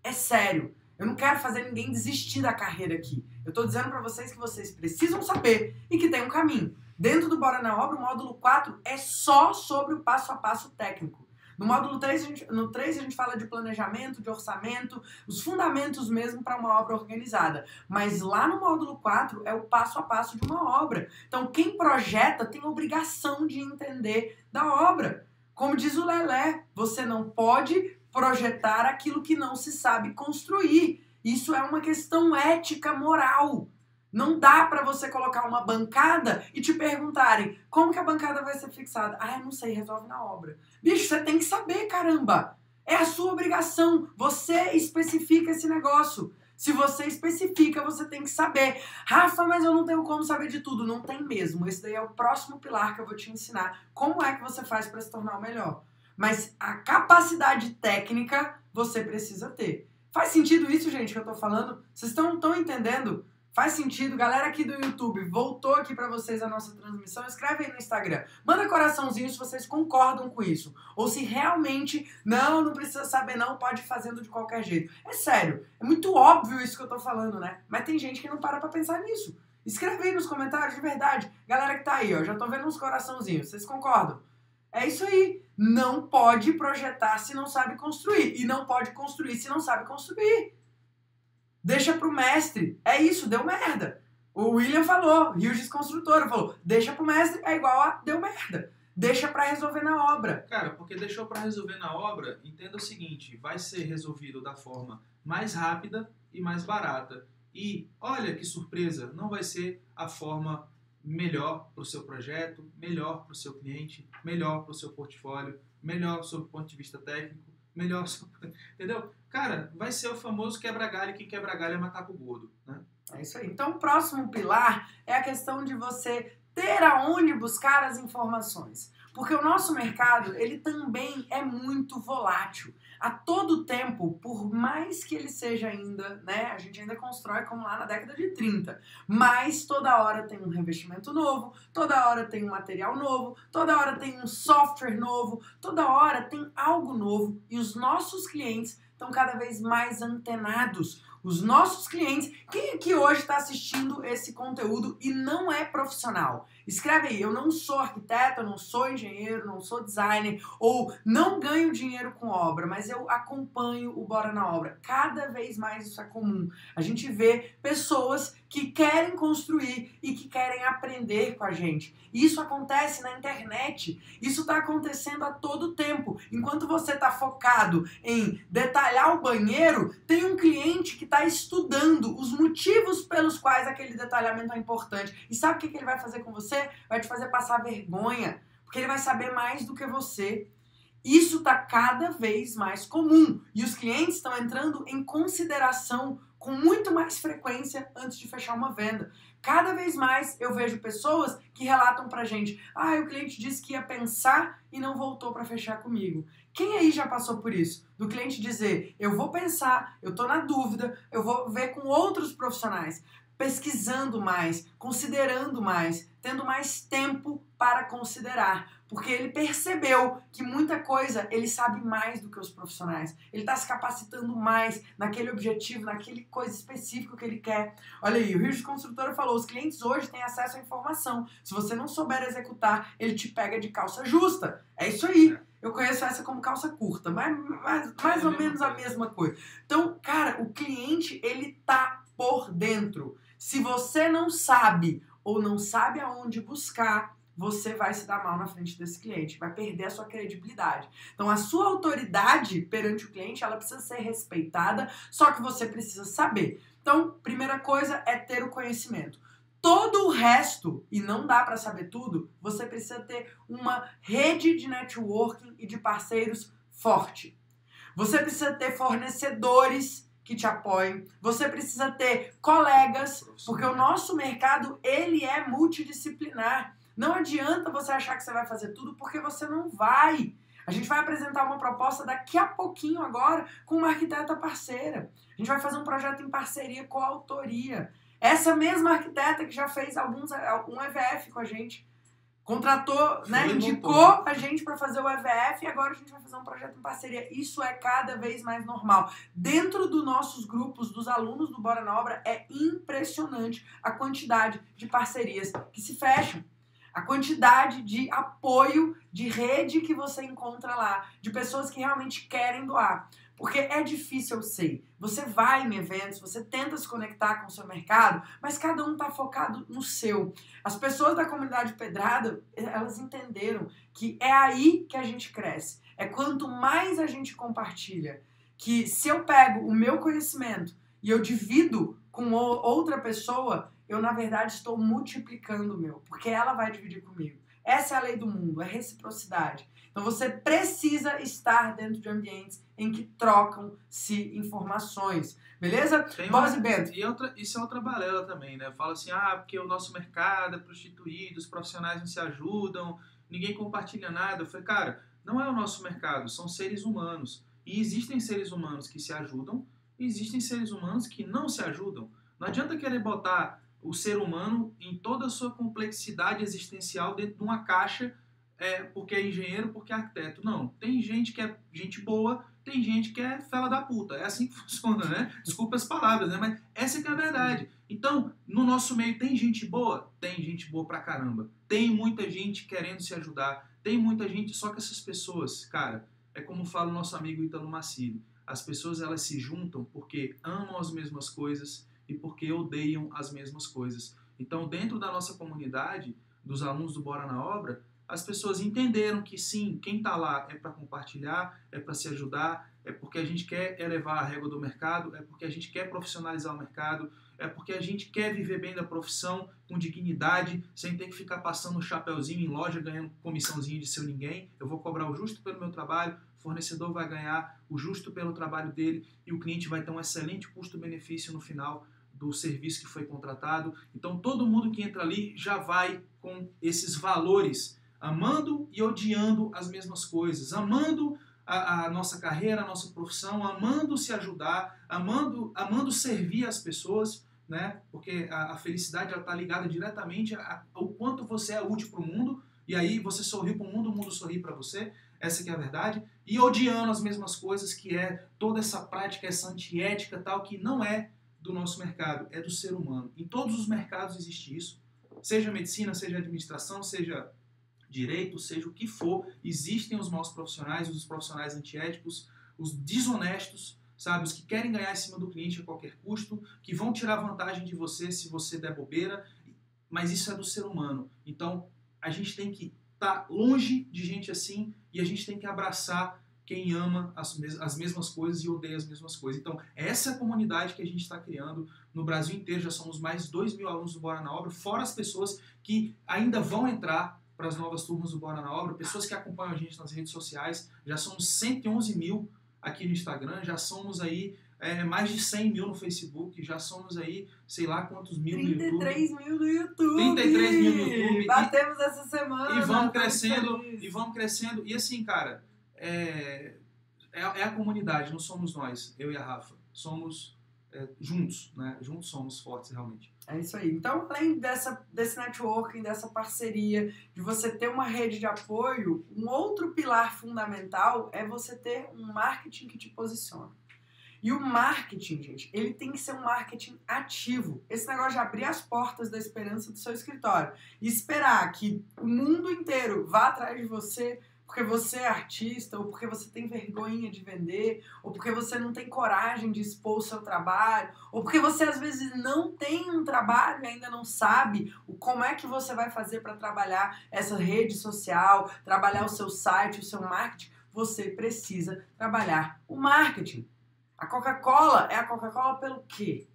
É sério. Eu não quero fazer ninguém desistir da carreira aqui. Eu estou dizendo para vocês que vocês precisam saber e que tem um caminho. Dentro do Bora na Obra, o módulo 4 é só sobre o passo a passo técnico. No módulo 3, a gente, no 3 a gente fala de planejamento, de orçamento, os fundamentos mesmo para uma obra organizada. Mas lá no módulo 4 é o passo a passo de uma obra. Então, quem projeta tem obrigação de entender da obra. Como diz o Lelé, você não pode projetar aquilo que não se sabe construir. Isso é uma questão ética moral. Não dá para você colocar uma bancada e te perguntarem como que a bancada vai ser fixada. Ah, não sei, resolve na obra. Bicho, você tem que saber, caramba. É a sua obrigação. Você especifica esse negócio. Se você especifica, você tem que saber. Rafa, mas eu não tenho como saber de tudo. Não tem mesmo. Esse daí é o próximo pilar que eu vou te ensinar. Como é que você faz para se tornar o melhor? Mas a capacidade técnica você precisa ter. Faz sentido isso, gente, que eu tô falando? Vocês estão entendendo? Faz sentido? Galera aqui do YouTube, voltou aqui para vocês a nossa transmissão. Escreve aí no Instagram. Manda coraçãozinho se vocês concordam com isso. Ou se realmente, não, não precisa saber não, pode ir fazendo de qualquer jeito. É sério, é muito óbvio isso que eu tô falando, né? Mas tem gente que não para pra pensar nisso. Escreve aí nos comentários, de verdade. Galera que tá aí, ó, já tô vendo uns coraçãozinhos. Vocês concordam? É isso aí. Não pode projetar se não sabe construir. E não pode construir se não sabe construir. Deixa pro mestre. É isso, deu merda. O William falou, Hughes Construtora falou, deixa pro mestre é igual a deu merda. Deixa para resolver na obra. Cara, porque deixou para resolver na obra, entenda o seguinte, vai ser resolvido da forma mais rápida e mais barata. E olha que surpresa, não vai ser a forma melhor para o seu projeto, melhor para o seu cliente, melhor para o seu portfólio, melhor sob o ponto de vista técnico, melhor, entendeu? Cara, vai ser o famoso quebra-galho, quem quebra-galho é macaco gordo, né? É isso aí. Então, o próximo pilar é a questão de você ter aonde buscar as informações. Porque o nosso mercado, ele também é muito volátil. A todo tempo, por mais que ele seja ainda, né, a gente ainda constrói como lá na década de 30, mas toda hora tem um revestimento novo, toda hora tem um material novo, toda hora tem um software novo, toda hora tem algo novo e os nossos clientes estão cada vez mais antenados os nossos clientes. Quem aqui hoje está assistindo esse conteúdo e não é profissional? Escreve aí, eu não sou arquiteto, eu não sou engenheiro, não sou designer, ou não ganho dinheiro com obra, mas eu acompanho o Bora na Obra. Cada vez mais isso é comum. A gente vê pessoas que querem construir e que querem aprender com a gente. Isso acontece na internet. Isso está acontecendo a todo tempo. Enquanto você está focado em detalhar o banheiro, tem um cliente que está estudando os motivos pelos quais aquele detalhamento é importante. E sabe o que, ele vai fazer com você? Vai te fazer passar vergonha. Porque ele vai saber mais do que você. Isso está cada vez mais comum. E os clientes estão entrando em consideração com muito mais frequência antes de fechar uma venda. Cada vez mais eu vejo pessoas que relatam pra gente: ah, o cliente disse que ia pensar e não voltou para fechar comigo. Quem aí já passou por isso? Do cliente dizer: eu vou pensar, eu tô na dúvida, eu vou ver com outros profissionais pesquisando mais, considerando mais, tendo mais tempo para considerar, porque ele percebeu que muita coisa ele sabe mais do que os profissionais. Ele está se capacitando mais naquele objetivo, naquele coisa específica que ele quer. Olha aí, o Rio de Construtora falou: os clientes hoje têm acesso à informação. Se você não souber executar, ele te pega de calça justa. É isso aí. Eu conheço essa como calça curta, mas mais, mais ou menos a mesma coisa. Então, cara, o cliente ele tá por dentro. Se você não sabe ou não sabe aonde buscar, você vai se dar mal na frente desse cliente, vai perder a sua credibilidade. Então, a sua autoridade perante o cliente, ela precisa ser respeitada, só que você precisa saber. Então, primeira coisa é ter o conhecimento. Todo o resto, e não dá para saber tudo, você precisa ter uma rede de networking e de parceiros forte. Você precisa ter fornecedores que te apoiem. Você precisa ter colegas, porque o nosso mercado ele é multidisciplinar. Não adianta você achar que você vai fazer tudo, porque você não vai. A gente vai apresentar uma proposta daqui a pouquinho agora com uma arquiteta parceira. A gente vai fazer um projeto em parceria com a autoria. Essa mesma arquiteta que já fez alguns um EVF com a gente contratou, né, indicou a gente para fazer o EVF e agora a gente vai fazer um projeto em parceria. Isso é cada vez mais normal. Dentro dos nossos grupos, dos alunos do Bora na Obra, é impressionante a quantidade de parcerias que se fecham. A quantidade de apoio, de rede que você encontra lá, de pessoas que realmente querem doar. Porque é difícil, eu sei. Você vai em eventos, você tenta se conectar com o seu mercado, mas cada um está focado no seu. As pessoas da comunidade Pedrada, elas entenderam que é aí que a gente cresce. É quanto mais a gente compartilha. Que se eu pego o meu conhecimento e eu divido com outra pessoa, eu na verdade estou multiplicando o meu, porque ela vai dividir comigo. Essa é a lei do mundo, é reciprocidade. Então você precisa estar dentro de ambientes em que trocam-se informações. Beleza? Tem uma, e Bento. E outra, isso é outra balela também, né? Fala assim, ah, porque o nosso mercado é prostituído, os profissionais não se ajudam, ninguém compartilha nada. Eu falei, cara, não é o nosso mercado, são seres humanos. E existem seres humanos que se ajudam, e existem seres humanos que não se ajudam. Não adianta querer botar o ser humano em toda a sua complexidade existencial dentro de uma caixa é porque é engenheiro, porque é arquiteto. Não, tem gente que é gente boa, tem gente que é fela da puta. É assim que funciona, né? Desculpa as palavras, né? Mas essa que é a verdade. Então, no nosso meio tem gente boa? Tem gente boa pra caramba. Tem muita gente querendo se ajudar. Tem muita gente, só que essas pessoas, cara, é como fala o nosso amigo Italo Macido. As pessoas elas se juntam porque amam as mesmas coisas e porque odeiam as mesmas coisas. Então, dentro da nossa comunidade, dos alunos do Bora na Obra, as pessoas entenderam que sim, quem está lá é para compartilhar, é para se ajudar, é porque a gente quer elevar a régua do mercado, é porque a gente quer profissionalizar o mercado. é porque a gente quer viver bem da profissão, com dignidade, sem ter que ficar passando um chapéuzinho em loja, ganhando comissãozinha de seu ninguém. Eu vou cobrar o justo pelo meu trabalho, o fornecedor vai ganhar o justo pelo trabalho dele e o cliente vai ter um excelente custo-benefício no final do serviço que foi contratado. Então todo mundo que entra ali já vai com esses valores, amando e odiando as mesmas coisas, amando a, a, nossa carreira, a nossa profissão, amando se ajudar, amando, amando servir as pessoas, né? Porque a, a felicidade está ligada diretamente ao quanto você é útil para o mundo. E aí você sorriu para o mundo, o mundo sorri para você. Essa que é a verdade. E odiando as mesmas coisas, que é toda essa prática, essa antiética tal, que não é do nosso mercado, é do ser humano. Em todos os mercados existe isso. Seja medicina, seja administração, seja direito, seja o que for, existem os maus profissionais, os profissionais antiéticos, os desonestos, sabe? Os que querem ganhar em cima do cliente a qualquer custo, que vão tirar vantagem de você se você der bobeira, mas isso é do ser humano. Então, a gente tem que estar tá longe de gente assim e a gente tem que abraçar quem ama as, mes as mesmas coisas e odeia as mesmas coisas. Então, essa é a comunidade que a gente está criando no Brasil inteiro. Já somos mais de 2 mil alunos do Bora na Obra, fora as pessoas que ainda vão entrar para as novas turmas do Bora na Obra, pessoas que acompanham a gente nas redes sociais, já somos 111 mil aqui no Instagram, já somos aí é, mais de 100 mil no Facebook, já somos aí, sei lá quantos mil 33 no YouTube. mil no YouTube! 33 mil no YouTube! Batemos e, essa semana! E vamos crescendo, e vamos crescendo, e assim, cara, é, é, é, a comunidade, não somos nós, eu e a Rafa, somos é, juntos, né? Juntos somos fortes realmente. É isso aí. Então, além dessa, desse networking, dessa parceria, de você ter uma rede de apoio, um outro pilar fundamental é você ter um marketing que te posiciona. E o marketing, gente, ele tem que ser um marketing ativo. Esse negócio de abrir as portas da esperança do seu escritório e esperar que o mundo inteiro vá atrás de você porque você é artista, ou porque você tem vergonha de vender, ou porque você não tem coragem de expor o seu trabalho, ou porque você às vezes não tem um trabalho e ainda não sabe como é que você vai fazer para trabalhar essa rede social, trabalhar o seu site, o seu marketing, você precisa trabalhar o marketing. A Coca-Cola é a Coca-Cola pelo quê?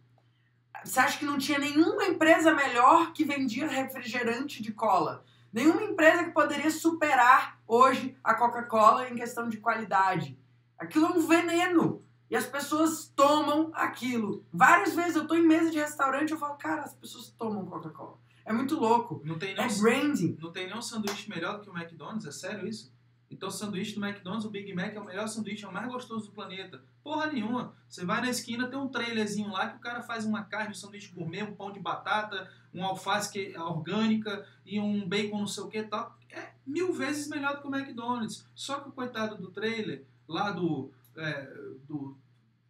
Você acha que não tinha nenhuma empresa melhor que vendia refrigerante de cola? Nenhuma empresa que poderia superar hoje a Coca-Cola em questão de qualidade. Aquilo é um veneno. E as pessoas tomam aquilo. Várias vezes eu tô em mesa de restaurante e eu falo, cara, as pessoas tomam Coca-Cola. É muito louco. Não tem é branding. Não tem nenhum sanduíche melhor do que o McDonald's, é sério isso? Então, sanduíche do McDonald's, o Big Mac é o melhor sanduíche, é o mais gostoso do planeta. Porra nenhuma. Você vai na esquina, tem um trailerzinho lá que o cara faz uma carne, um sanduíche gourmet, um pão de batata, um alface que é orgânica e um bacon não sei o que e tal. É mil vezes melhor do que o McDonald's. Só que o coitado do trailer, lá do, é, do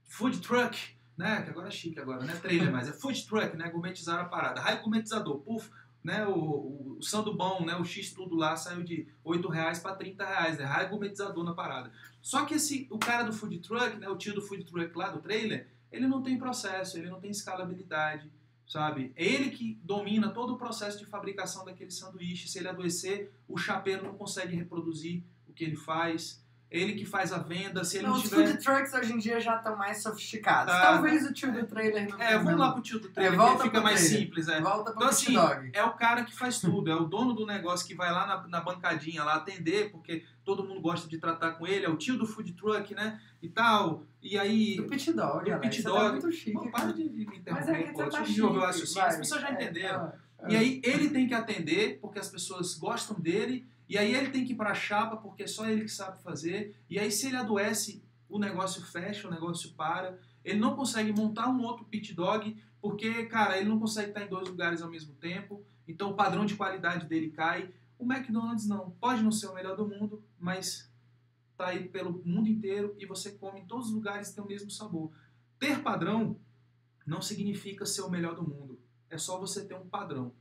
food truck, né? Que agora é chique agora, não é trailer mais, é food truck, né? Gourmetizaram a parada. Raio gourmetizador, puf né, o, o, o Sando Bom, né, o X tudo lá saiu de 8 reais para 30 reais, né, raio gourmetizador na parada. Só que esse, o cara do food truck, né, o tio do food truck lá do trailer, ele não tem processo, ele não tem escalabilidade, sabe? É ele que domina todo o processo de fabricação daquele sanduíche. Se ele adoecer, o chapeiro não consegue reproduzir o que ele faz ele que faz a venda, se ele não, não tiver... Os food trucks hoje em dia já estão mais sofisticados. Tá, Talvez o tio do trailer não É, vamos lá pro tio do trailer, é, que fica mais trailer. simples. É. Volta pro então, assim, dog. é o cara que faz tudo, é o dono do negócio que vai lá na, na bancadinha lá atender, porque todo mundo gosta de tratar com ele, é o tio do food truck, né, e tal, e aí... Do pit dog, do pit tá dog. Tá muito chique. Pô, para de me interromper, Mas é que pô, tá o raciocínio, as pessoas já é, entenderam. É, e aí ele tem que atender, porque as pessoas gostam dele, e aí ele tem que ir para a chapa porque é só ele que sabe fazer. E aí se ele adoece, o negócio fecha, o negócio para. Ele não consegue montar um outro pit dog porque, cara, ele não consegue estar em dois lugares ao mesmo tempo. Então o padrão de qualidade dele cai. O McDonald's não. Pode não ser o melhor do mundo, mas tá aí pelo mundo inteiro e você come em todos os lugares e tem o mesmo sabor. Ter padrão não significa ser o melhor do mundo. É só você ter um padrão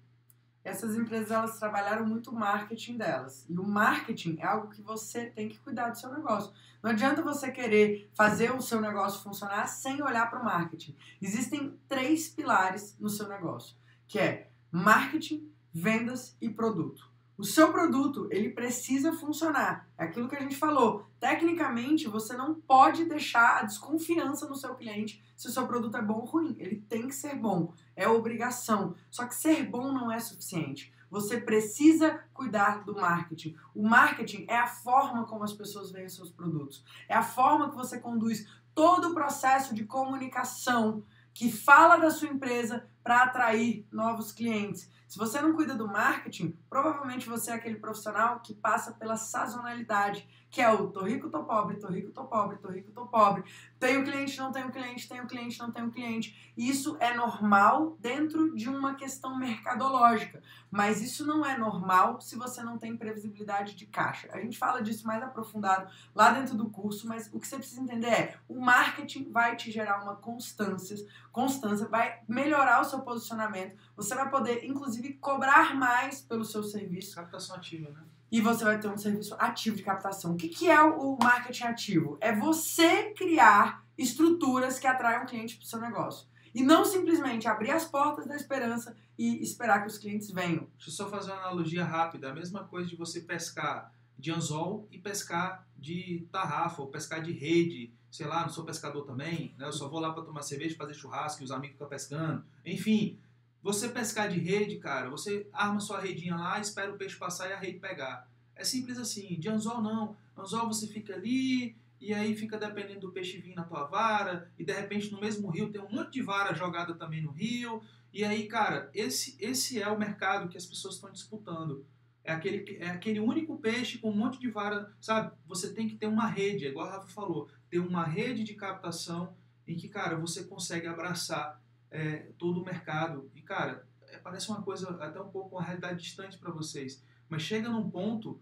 essas empresas elas trabalharam muito o marketing delas. E o marketing é algo que você tem que cuidar do seu negócio. Não adianta você querer fazer o seu negócio funcionar sem olhar para o marketing. Existem três pilares no seu negócio, que é marketing, vendas e produto. O seu produto, ele precisa funcionar. É aquilo que a gente falou. Tecnicamente, você não pode deixar a desconfiança no seu cliente se o seu produto é bom ou ruim. Ele tem que ser bom. É obrigação. Só que ser bom não é suficiente. Você precisa cuidar do marketing. O marketing é a forma como as pessoas veem os seus produtos. É a forma que você conduz todo o processo de comunicação que fala da sua empresa para atrair novos clientes. Se você não cuida do marketing, provavelmente você é aquele profissional que passa pela sazonalidade, que é o tô rico, tô pobre, tô rico, tô pobre, tô rico, tô pobre. Tenho cliente, não tenho cliente, tenho cliente, não tenho cliente. Isso é normal dentro de uma questão mercadológica, mas isso não é normal se você não tem previsibilidade de caixa. A gente fala disso mais aprofundado lá dentro do curso, mas o que você precisa entender é, o marketing vai te gerar uma constância, constância vai melhorar o seu posicionamento, você vai poder inclusive cobrar mais pelo seu serviço. Captação ativa, né? e você vai ter um serviço ativo de captação. O que, que é o marketing ativo? É você criar estruturas que atraiam clientes para o seu negócio. E não simplesmente abrir as portas da esperança e esperar que os clientes venham. Deixa eu só fazer uma analogia rápida. A mesma coisa de você pescar de anzol e pescar de tarrafa ou pescar de rede. Sei lá, não sou pescador também, né? eu só vou lá para tomar cerveja, fazer churrasco e os amigos ficam pescando. Enfim, você pescar de rede, cara, você arma sua redinha lá, espera o peixe passar e a rede pegar. É simples assim. De anzol não. Anzol você fica ali e aí fica dependendo do peixe vir na tua vara e de repente no mesmo rio tem um monte de vara jogada também no rio. E aí, cara, esse, esse é o mercado que as pessoas estão disputando. É aquele, é aquele único peixe com um monte de vara, sabe? Você tem que ter uma rede, é igual a Rafa falou, ter uma rede de captação em que, cara, você consegue abraçar é, todo o mercado. E, cara, é, parece uma coisa até um pouco uma realidade distante para vocês, mas chega num ponto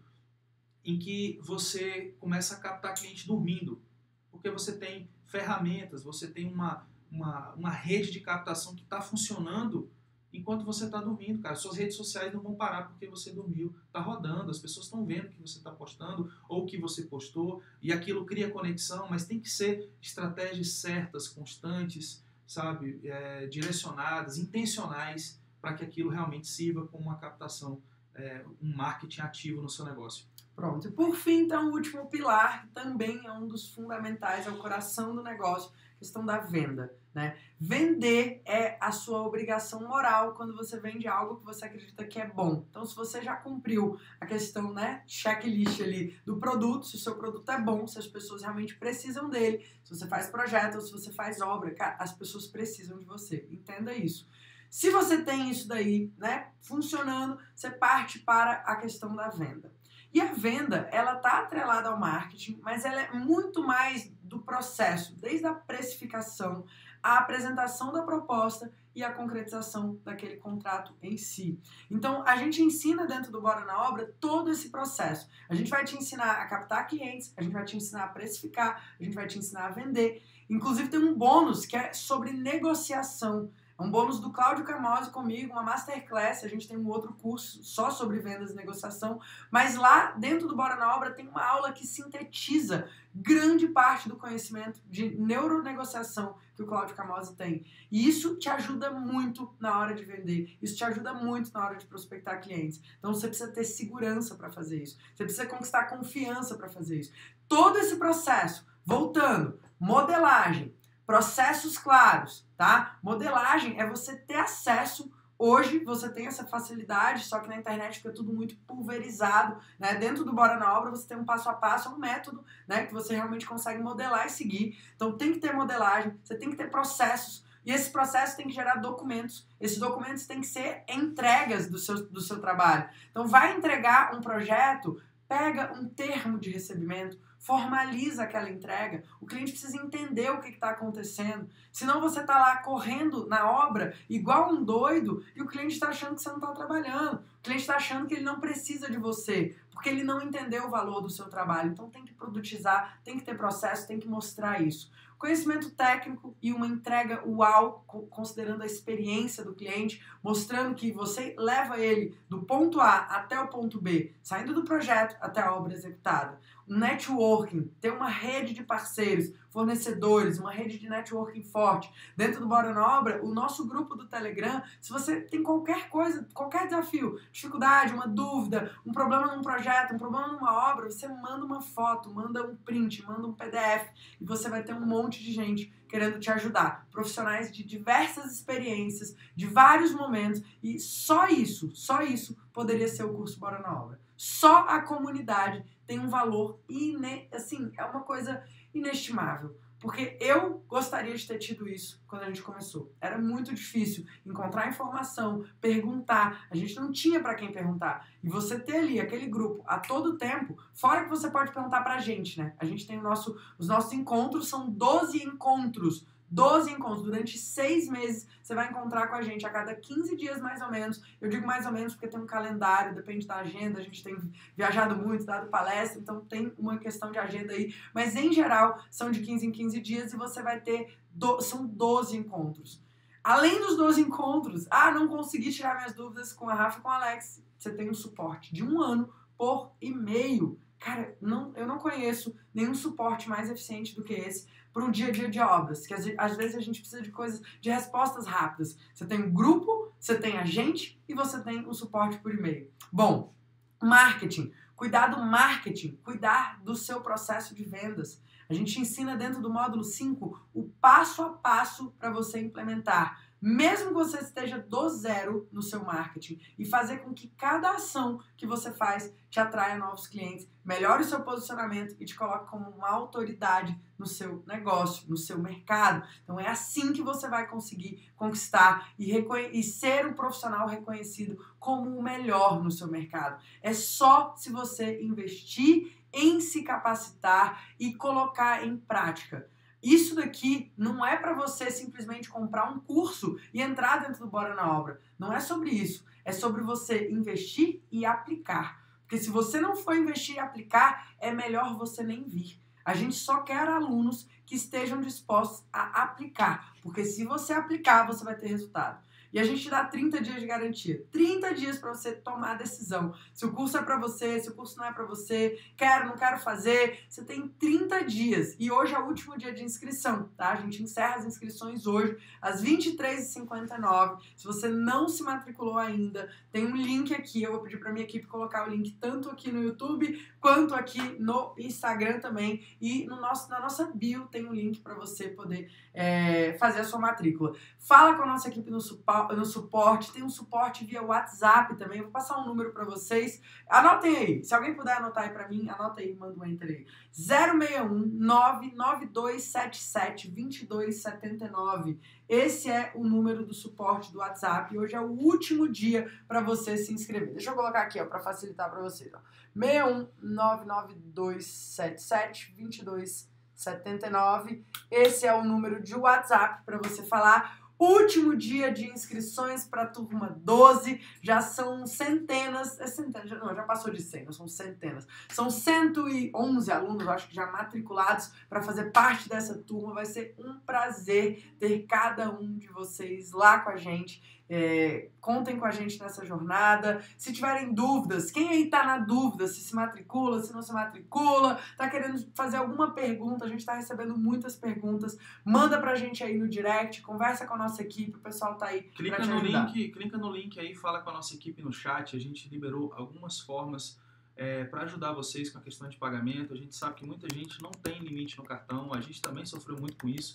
em que você começa a captar cliente dormindo, porque você tem ferramentas, você tem uma, uma, uma rede de captação que está funcionando enquanto você está dormindo, cara. Suas redes sociais não vão parar porque você dormiu, está rodando, as pessoas estão vendo o que você está postando ou o que você postou e aquilo cria conexão, mas tem que ser estratégias certas, constantes, sabe, é, direcionadas, intencionais, para que aquilo realmente sirva como uma captação, é, um marketing ativo no seu negócio. Pronto. E por fim, então, o último pilar, que também é um dos fundamentais, é o coração do negócio, questão da venda. Né? Vender é a sua obrigação moral quando você vende algo que você acredita que é bom. Então, se você já cumpriu a questão, né, checklist ali do produto, se o seu produto é bom, se as pessoas realmente precisam dele, se você faz projeto se você faz obra, cara, as pessoas precisam de você. Entenda isso. Se você tem isso daí, né, funcionando, você parte para a questão da venda. E a venda, ela tá atrelada ao marketing, mas ela é muito mais do processo, desde a precificação, a apresentação da proposta e a concretização daquele contrato em si. Então, a gente ensina dentro do Bora na Obra todo esse processo. A gente vai te ensinar a captar clientes, a gente vai te ensinar a precificar, a gente vai te ensinar a vender. Inclusive, tem um bônus que é sobre negociação. Um bônus do Cláudio Camose comigo, uma masterclass. A gente tem um outro curso só sobre vendas e negociação. Mas lá dentro do Bora na Obra tem uma aula que sintetiza grande parte do conhecimento de neuronegociação que o Cláudio Camose tem. E isso te ajuda muito na hora de vender. Isso te ajuda muito na hora de prospectar clientes. Então você precisa ter segurança para fazer isso. Você precisa conquistar confiança para fazer isso. Todo esse processo, voltando, modelagem, processos claros, tá? Modelagem é você ter acesso Hoje você tem essa facilidade, só que na internet fica tudo muito pulverizado, né? Dentro do Bora na Obra você tem um passo a passo, um método, né? Que você realmente consegue modelar e seguir. Então tem que ter modelagem, você tem que ter processos. E esse processo tem que gerar documentos. Esses documentos têm que ser entregas do seu, do seu trabalho. Então vai entregar um projeto, pega um termo de recebimento, formaliza aquela entrega. O cliente precisa entender o que está acontecendo. Senão você está lá correndo na obra igual um doido e o cliente está achando que você não está trabalhando. O cliente está achando que ele não precisa de você, porque ele não entendeu o valor do seu trabalho. Então tem que produtizar, tem que ter processo, tem que mostrar isso. Conhecimento técnico e uma entrega uau, considerando a experiência do cliente, mostrando que você leva ele do ponto A até o ponto B, saindo do projeto até a obra executada networking, ter uma rede de parceiros, fornecedores, uma rede de networking forte. Dentro do Bora na Obra, o nosso grupo do Telegram, se você tem qualquer coisa, qualquer desafio, dificuldade, uma dúvida, um problema num projeto, um problema numa obra, você manda uma foto, manda um print, manda um PDF e você vai ter um monte de gente querendo te ajudar. Profissionais de diversas experiências, de vários momentos e só isso, só isso poderia ser o curso Bora na Obra. Só a comunidade tem um valor ine... assim, é uma coisa inestimável. Porque eu gostaria de ter tido isso quando a gente começou. Era muito difícil encontrar informação, perguntar. A gente não tinha para quem perguntar. E você ter ali aquele grupo a todo tempo, fora que você pode perguntar pra gente, né? A gente tem o nosso, os nossos encontros, são 12 encontros 12 encontros durante seis meses. Você vai encontrar com a gente a cada 15 dias, mais ou menos. Eu digo mais ou menos porque tem um calendário, depende da agenda. A gente tem viajado muito, dado palestra, então tem uma questão de agenda aí. Mas em geral, são de 15 em 15 dias e você vai ter. Do... São 12 encontros. Além dos 12 encontros, ah, não consegui tirar minhas dúvidas com a Rafa e com a Alex. Você tem um suporte de um ano por e-mail. Cara, não, eu não conheço nenhum suporte mais eficiente do que esse para um dia a dia de obras, que às vezes a gente precisa de coisas, de respostas rápidas. Você tem um grupo, você tem a gente e você tem o suporte por e-mail. Bom, marketing. Cuidar do marketing, cuidar do seu processo de vendas. A gente ensina dentro do módulo 5 o passo a passo para você implementar mesmo que você esteja do zero no seu marketing e fazer com que cada ação que você faz te atraia novos clientes, melhore o seu posicionamento e te coloque como uma autoridade no seu negócio, no seu mercado. Então é assim que você vai conseguir conquistar e, e ser um profissional reconhecido como o melhor no seu mercado. É só se você investir em se capacitar e colocar em prática. Isso daqui não é para você simplesmente comprar um curso e entrar dentro do Bora na Obra. Não é sobre isso. É sobre você investir e aplicar. Porque se você não for investir e aplicar, é melhor você nem vir. A gente só quer alunos que estejam dispostos a aplicar. Porque se você aplicar, você vai ter resultado. E a gente dá 30 dias de garantia. 30 dias para você tomar a decisão. Se o curso é para você, se o curso não é para você, quero, não quero fazer. Você tem 30 dias. E hoje é o último dia de inscrição, tá? A gente encerra as inscrições hoje, às 23h59. Se você não se matriculou ainda, tem um link aqui. Eu vou pedir para minha equipe colocar o link tanto aqui no YouTube quanto aqui no Instagram também. E no nosso, na nossa bio tem um link para você poder é, fazer a sua matrícula. Fala com a nossa equipe no suporte no suporte, tem um suporte via WhatsApp também. Vou passar um número para vocês. Anotem aí. Se alguém puder anotar aí para mim, anota aí, manda um enter aí. 061 99277 2279. Esse é o número do suporte do WhatsApp. Hoje é o último dia para você se inscrever. Deixa eu colocar aqui, ó, para facilitar para vocês, ó. 61 99277 2279. Esse é o número de WhatsApp para você falar Último dia de inscrições para a turma 12, já são centenas, é centenas, não, já passou de 100, não são centenas. São 111 alunos, acho que já matriculados para fazer parte dessa turma. Vai ser um prazer ter cada um de vocês lá com a gente é, contem com a gente nessa jornada. Se tiverem dúvidas, quem aí está na dúvida se se matricula, se não se matricula, está querendo fazer alguma pergunta, a gente está recebendo muitas perguntas. Manda para a gente aí no direct, conversa com a nossa equipe, o pessoal está aí. Clica no link, clica no link aí, fala com a nossa equipe no chat. A gente liberou algumas formas é, para ajudar vocês com a questão de pagamento. A gente sabe que muita gente não tem limite no cartão, a gente também sofreu muito com isso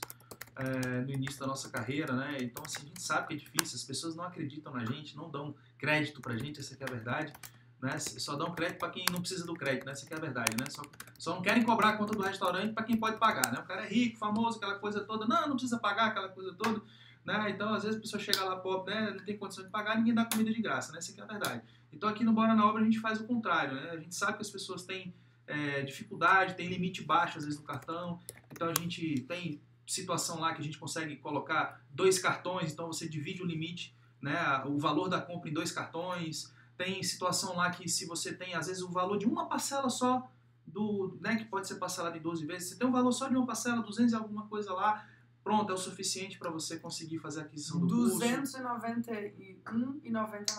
é, no início da nossa carreira, né? Então, assim, a gente sabe que é difícil, as pessoas não acreditam na gente, não dão crédito pra gente, essa é a verdade. Né? Só dão crédito para quem não precisa do crédito, né? essa é a verdade. Né? Só, só não querem cobrar a conta do restaurante para quem pode pagar. Né? O cara é rico, famoso, aquela coisa toda. Não, não precisa pagar aquela coisa toda. Né? Então, às vezes, a pessoa chega lá pobre, né? não tem condição de pagar, ninguém dá comida de graça. Né? Essa é a verdade. Então, aqui no Bora na Obra, a gente faz o contrário. Né? A gente sabe que as pessoas têm é, dificuldade, tem limite baixo, às vezes, no cartão. Então, a gente tem situação lá que a gente consegue colocar dois cartões, então você divide o limite, né, o valor da compra em dois cartões. Tem situação lá que se você tem, às vezes, o valor de uma parcela só, do, né, que pode ser parcelado em 12 vezes, você tem um valor só de uma parcela, 200 e alguma coisa lá, pronto, é o suficiente para você conseguir fazer a aquisição do 291,99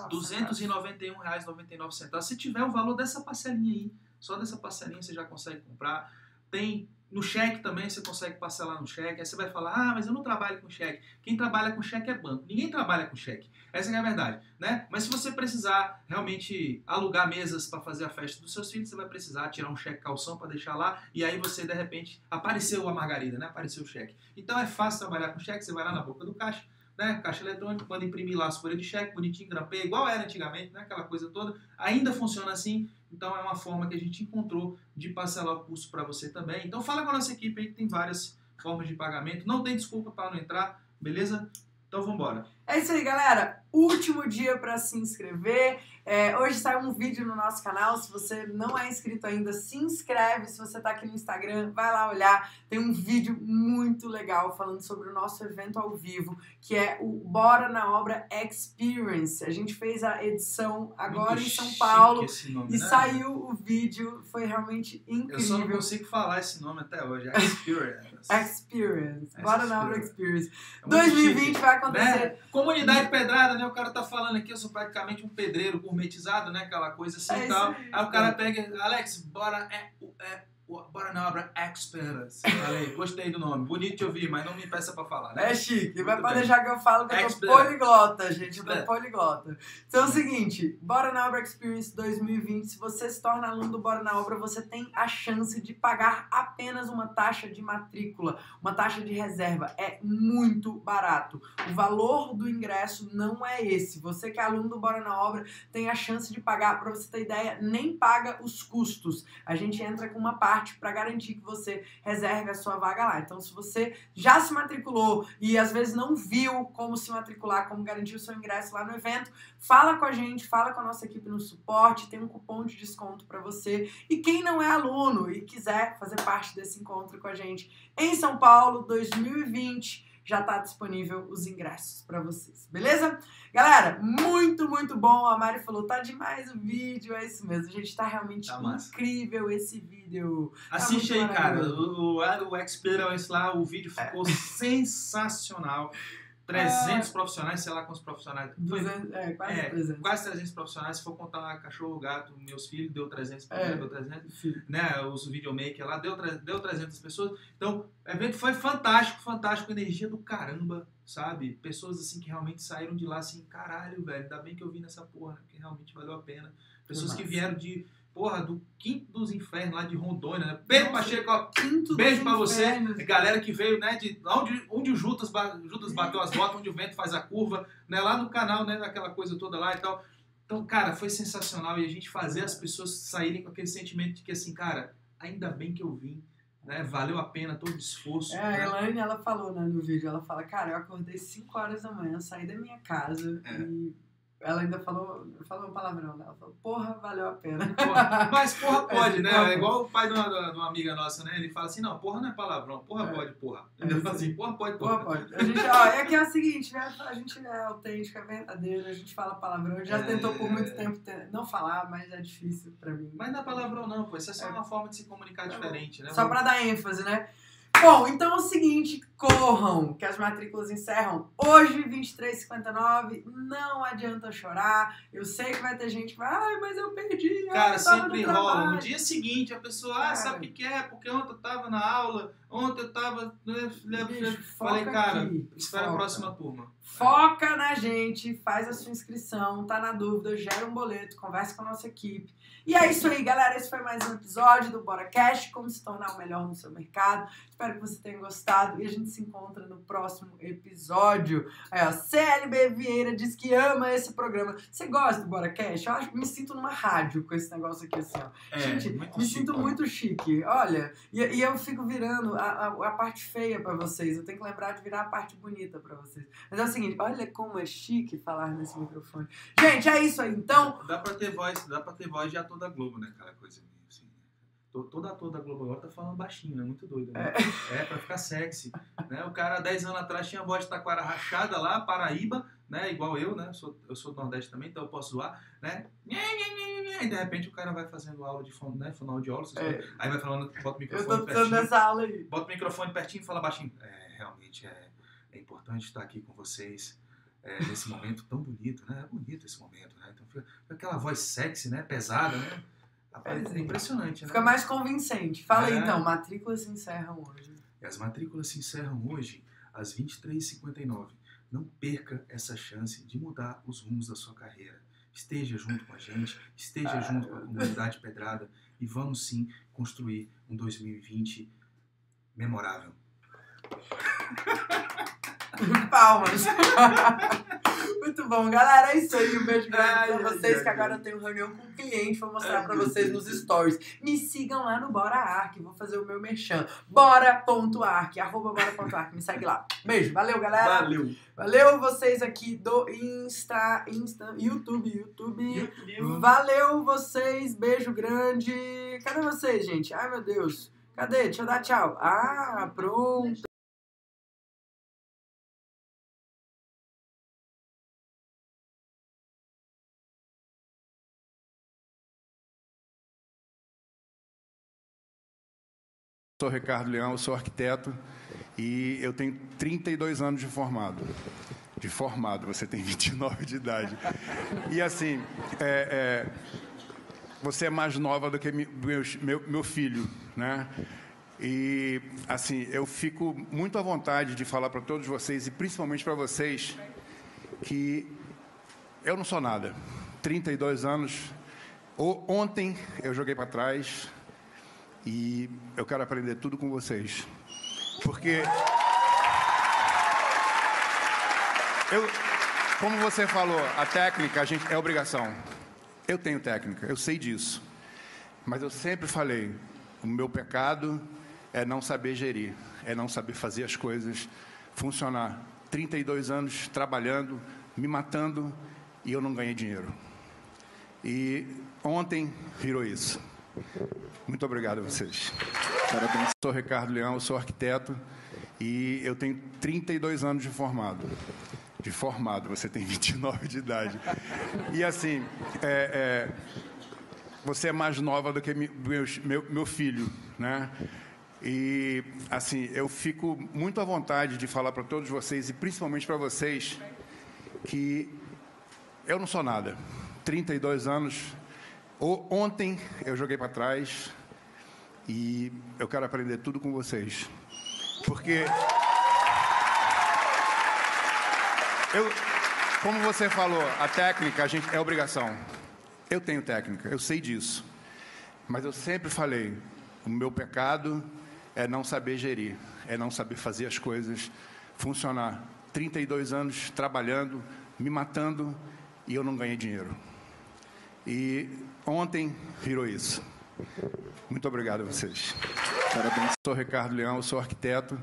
291,99 Se tiver o valor dessa parcelinha aí, Só dessa parcelinha você já consegue comprar. Tem no cheque também você consegue parcelar no cheque. Aí você vai falar, ah, mas eu não trabalho com cheque. Quem trabalha com cheque é banco. Ninguém trabalha com cheque. Essa é a verdade, né? Mas se você precisar realmente alugar mesas para fazer a festa dos seus filhos, você vai precisar tirar um cheque calção para deixar lá e aí você de repente apareceu a margarida, né? Apareceu o cheque. Então é fácil trabalhar com cheque. Você vai lá na boca do caixa, né? Caixa eletrônica, manda imprimir lá as folhas de cheque, bonitinho, grampeia, igual era antigamente, né? Aquela coisa toda. Ainda funciona assim. Então é uma forma que a gente encontrou de parcelar o curso para você também. Então fala com a nossa equipe aí que tem várias formas de pagamento. Não tem desculpa para não entrar, beleza? Então vamos embora. É isso aí, galera. Último dia para se inscrever. É, hoje sai um vídeo no nosso canal. Se você não é inscrito ainda, se inscreve. Se você está aqui no Instagram, vai lá olhar. Tem um vídeo muito legal falando sobre o nosso evento ao vivo, que é o Bora na Obra Experience. A gente fez a edição agora Muito em São Paulo. nome, E né? saiu o vídeo, foi realmente Eu só não incrível. consigo falar esse nome até hoje. Experience. Experience. Bora na Obra Experience. É muito 2020 chique. vai acontecer. Né? Comunidade pedrada, né? O cara tá falando aqui, eu sou praticamente um pedreiro gourmetizado, né? Aquela coisa assim É e tal. aí. Aí o cara pega, Alex, bora, é, é, bora na obra Experience. Falei, gostei do nome. Bonito de ouvir, mas não me peça pra falar, né? É chique, pode bem. deixar que eu falo que eu tô poliglota, gente. Eu tô poliglota. Então é o seguinte, Bora na Obra Experience 2020. Se você se torna aluno do Bora na Obra, você tem a chance de pagar apenas uma taxa de matrícula, uma taxa de reserva. É muito barato. O valor do ingresso não é esse. Você que é aluno do Bora na Obra tem a chance de pagar, para você ter ideia, nem paga os custos. A gente entra com uma parte para garantir que você reserve a sua vaga lá. Então, se você já se matriculou e às vezes não viu como se matricular, como garantir o seu ingresso lá no evento, fala com a gente, fala com a nossa equipe no suporte, tem um cupom de desconto para você. E quem não é aluno e quiser fazer parte desse encontro com a gente em São Paulo 2020, já está disponível os ingressos para vocês, beleza? Galera, muito, muito bom. A Mari falou, tá demais o vídeo, é isso mesmo. Gente, tá realmente Tá incrível esse vídeo. Assiste muito aí, cara. O, o, o Experience lá, o vídeo ficou sensacional. 300 profissionais, sei lá quantos profissionais. Foi 200, é, quase É, 300. quase 300 profissionais. Se for contar cachorro, gato, meus filhos, deu 300, É. deu 300. Enfim. né, os videomaker lá, deu, deu 300 pessoas. Então, o evento foi fantástico, fantástico, energia do caramba, sabe? Pessoas assim que realmente saíram de lá assim, caralho, velho, ainda bem que eu vim nessa porra, né? Porque realmente valeu a pena. Pessoas que vieram de, porra, do quinto dos infernos, lá de Rondônia, né? Pedro Nossa. Pacheco, ó, Quinto Beijo pra você, infernos. galera que veio, né, de onde, onde o Judas, ba- Judas bateu as botas, onde o vento faz a curva, né, lá no canal, né, daquela coisa toda lá e tal. Então, cara, foi sensacional e a gente fazer as pessoas saírem com aquele sentimento de que assim, cara, ainda bem que eu vim, né, valeu a pena todo o esforço. É, a né? Elaine, ela falou né, no vídeo, ela fala, cara, eu acordei 5 horas da manhã, saí da minha casa É. e ela ainda falou, falou um palavrão, né? Ela falou, porra, valeu a pena. Porra, mas porra pode, né? Porra. É igual o pai de uma, de uma amiga nossa, né? Ele fala assim, não, porra não é palavrão, porra É. pode, porra. É Ele isso fala assim, porra pode, Porra, porra. pode. A gente, ó, é que é o seguinte, né? A gente é autêntico, é verdadeiro, a gente fala palavrão. Já É. tentou por muito tempo te- não falar, mas é difícil pra mim. Mas não é palavrão não, pô. Isso é só É. uma forma de se comunicar Tá diferente, né? Só pra dar ênfase, né? Bom, então é o seguinte, corram, que as matrículas encerram hoje, 23h59. Não adianta chorar. Eu sei que vai ter gente que vai, ai, mas eu perdi. Cara, eu sempre rola. trabalho." No dia seguinte, a pessoa, ah, sabe o que é? Porque ontem eu tava na aula, ontem eu tava. né, Bicho, Falei, cara, aqui, espera a foca. próxima turma. Foca na gente, faz a sua inscrição, tá na dúvida, gera um boleto, conversa com a nossa equipe. E é isso aí, galera. Esse foi mais um episódio do Bora Cash, como se tornar o melhor no seu mercado. Espero que você tenha gostado e a gente se encontra no próximo episódio. Aí, ó, CLB Vieira diz que ama esse programa. Você gosta do Bora Cash? Eu acho, me sinto numa rádio com esse negócio aqui assim, ó. É, Gente, muito me chique, sinto muito chique. Olha, e, e eu fico virando a, a, a parte feia pra vocês. Eu tenho que lembrar de virar a parte bonita pra vocês. Mas o seguinte, olha como é chique falar nesse microfone. Gente, é isso aí. Então, Dá pra ter voz, dá pra ter voz de ator da Globo, né? Aquela coisa meio assim. To- Todo ator da Globo agora tá falando baixinho, né? Muito doido, né? É, pra ficar sexy. Né? O cara, 10 anos atrás, tinha a voz de taquara rachada lá, Paraíba, né? Igual eu, né? Eu sou, eu sou do Nordeste também, então eu posso zoar, né? E de repente o cara vai fazendo aula de fono, né? fonoaudiólogo, É. aí vai falando, bota o eu microfone tô precisando pertinho. dessa aula aí. Bota o microfone pertinho e fala baixinho. É, realmente é, é importante estar aqui com vocês é, nesse momento tão bonito, né? É bonito esse momento, né? Então fica, aquela voz sexy, né? Pesada, né? Rapaz, é impressionante, né? Fica mais convincente. Fala aí É. então, matrículas se encerram hoje. As matrículas se encerram hoje às 23h59. Não perca essa chance de mudar os rumos da sua carreira. Esteja junto com a gente, esteja junto com a comunidade Pedrada e vamos sim construir um 2020 memorável. Palmas. Muito bom, galera. É isso aí. Um beijo grande Ai, pra vocês. ai, que agora eu tenho reunião com o cliente. Vou mostrar Ai, pra vocês nos stories. Me sigam lá no Bora Arc. Vou fazer o meu merchan. Bora.arc. Arroba bora.arc. Me segue lá. Beijo. Valeu, galera. Valeu! Valeu vocês aqui do Insta, Insta, YouTube, YouTube. YouTube. Valeu vocês, beijo grande. Cadê vocês, gente? Ai, meu Deus. Cadê? Deixa eu dar tchau. Ah, pronto. Sou Ricardo Leão, sou arquiteto e eu tenho 32 anos de formado. De formado, você tem 29 de idade. E assim, é, é, você é mais nova do que meus- meu, meu filho, né? E assim, eu fico muito à vontade de falar para todos vocês e principalmente para vocês que eu não sou nada. 32 anos. Ontem eu joguei para trás, e eu quero aprender tudo com vocês. Porque. Eu, como você falou, a técnica a gente, é obrigação. Eu tenho técnica, eu sei disso. Mas eu sempre falei: o meu pecado é não saber gerir, é não saber fazer as coisas funcionar. 32 anos trabalhando, me matando e eu não ganhei dinheiro. E ontem virou isso. Muito obrigado a vocês. Parabéns. Sou Ricardo Leão, sou arquiteto e eu tenho 32 anos de formado. De formado, você tem 29 de idade. E assim, é, é, você é mais nova do que meus- meu, meu filho, né? E assim, eu fico muito à vontade de falar para todos vocês e principalmente para vocês que eu não sou nada. 32 anos. Ontem eu joguei para trás e eu quero aprender tudo com vocês. Porque eu, como você falou, a técnica a gente é obrigação. Eu tenho técnica, eu sei disso. Mas eu sempre falei, o meu pecado é não saber gerir, é não saber fazer as coisas funcionar. 32 anos trabalhando, me matando e eu não ganhei dinheiro. E ontem virou isso. Muito obrigado a vocês. Parabéns. Sou Ricardo Leão, sou arquiteto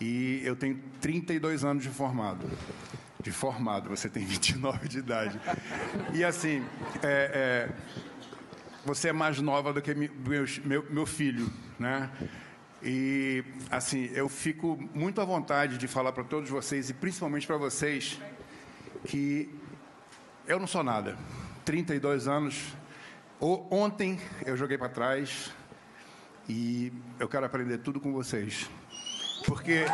e eu tenho 32 anos de formado. De formado, você tem 29 de idade. E assim, é, é, você é mais nova do que meus- meu, meu filho, né? E assim, eu fico muito à vontade de falar para todos vocês e principalmente para vocês que eu não sou nada. 32 anos. Ontem eu joguei para trás e eu quero aprender tudo com vocês. Porque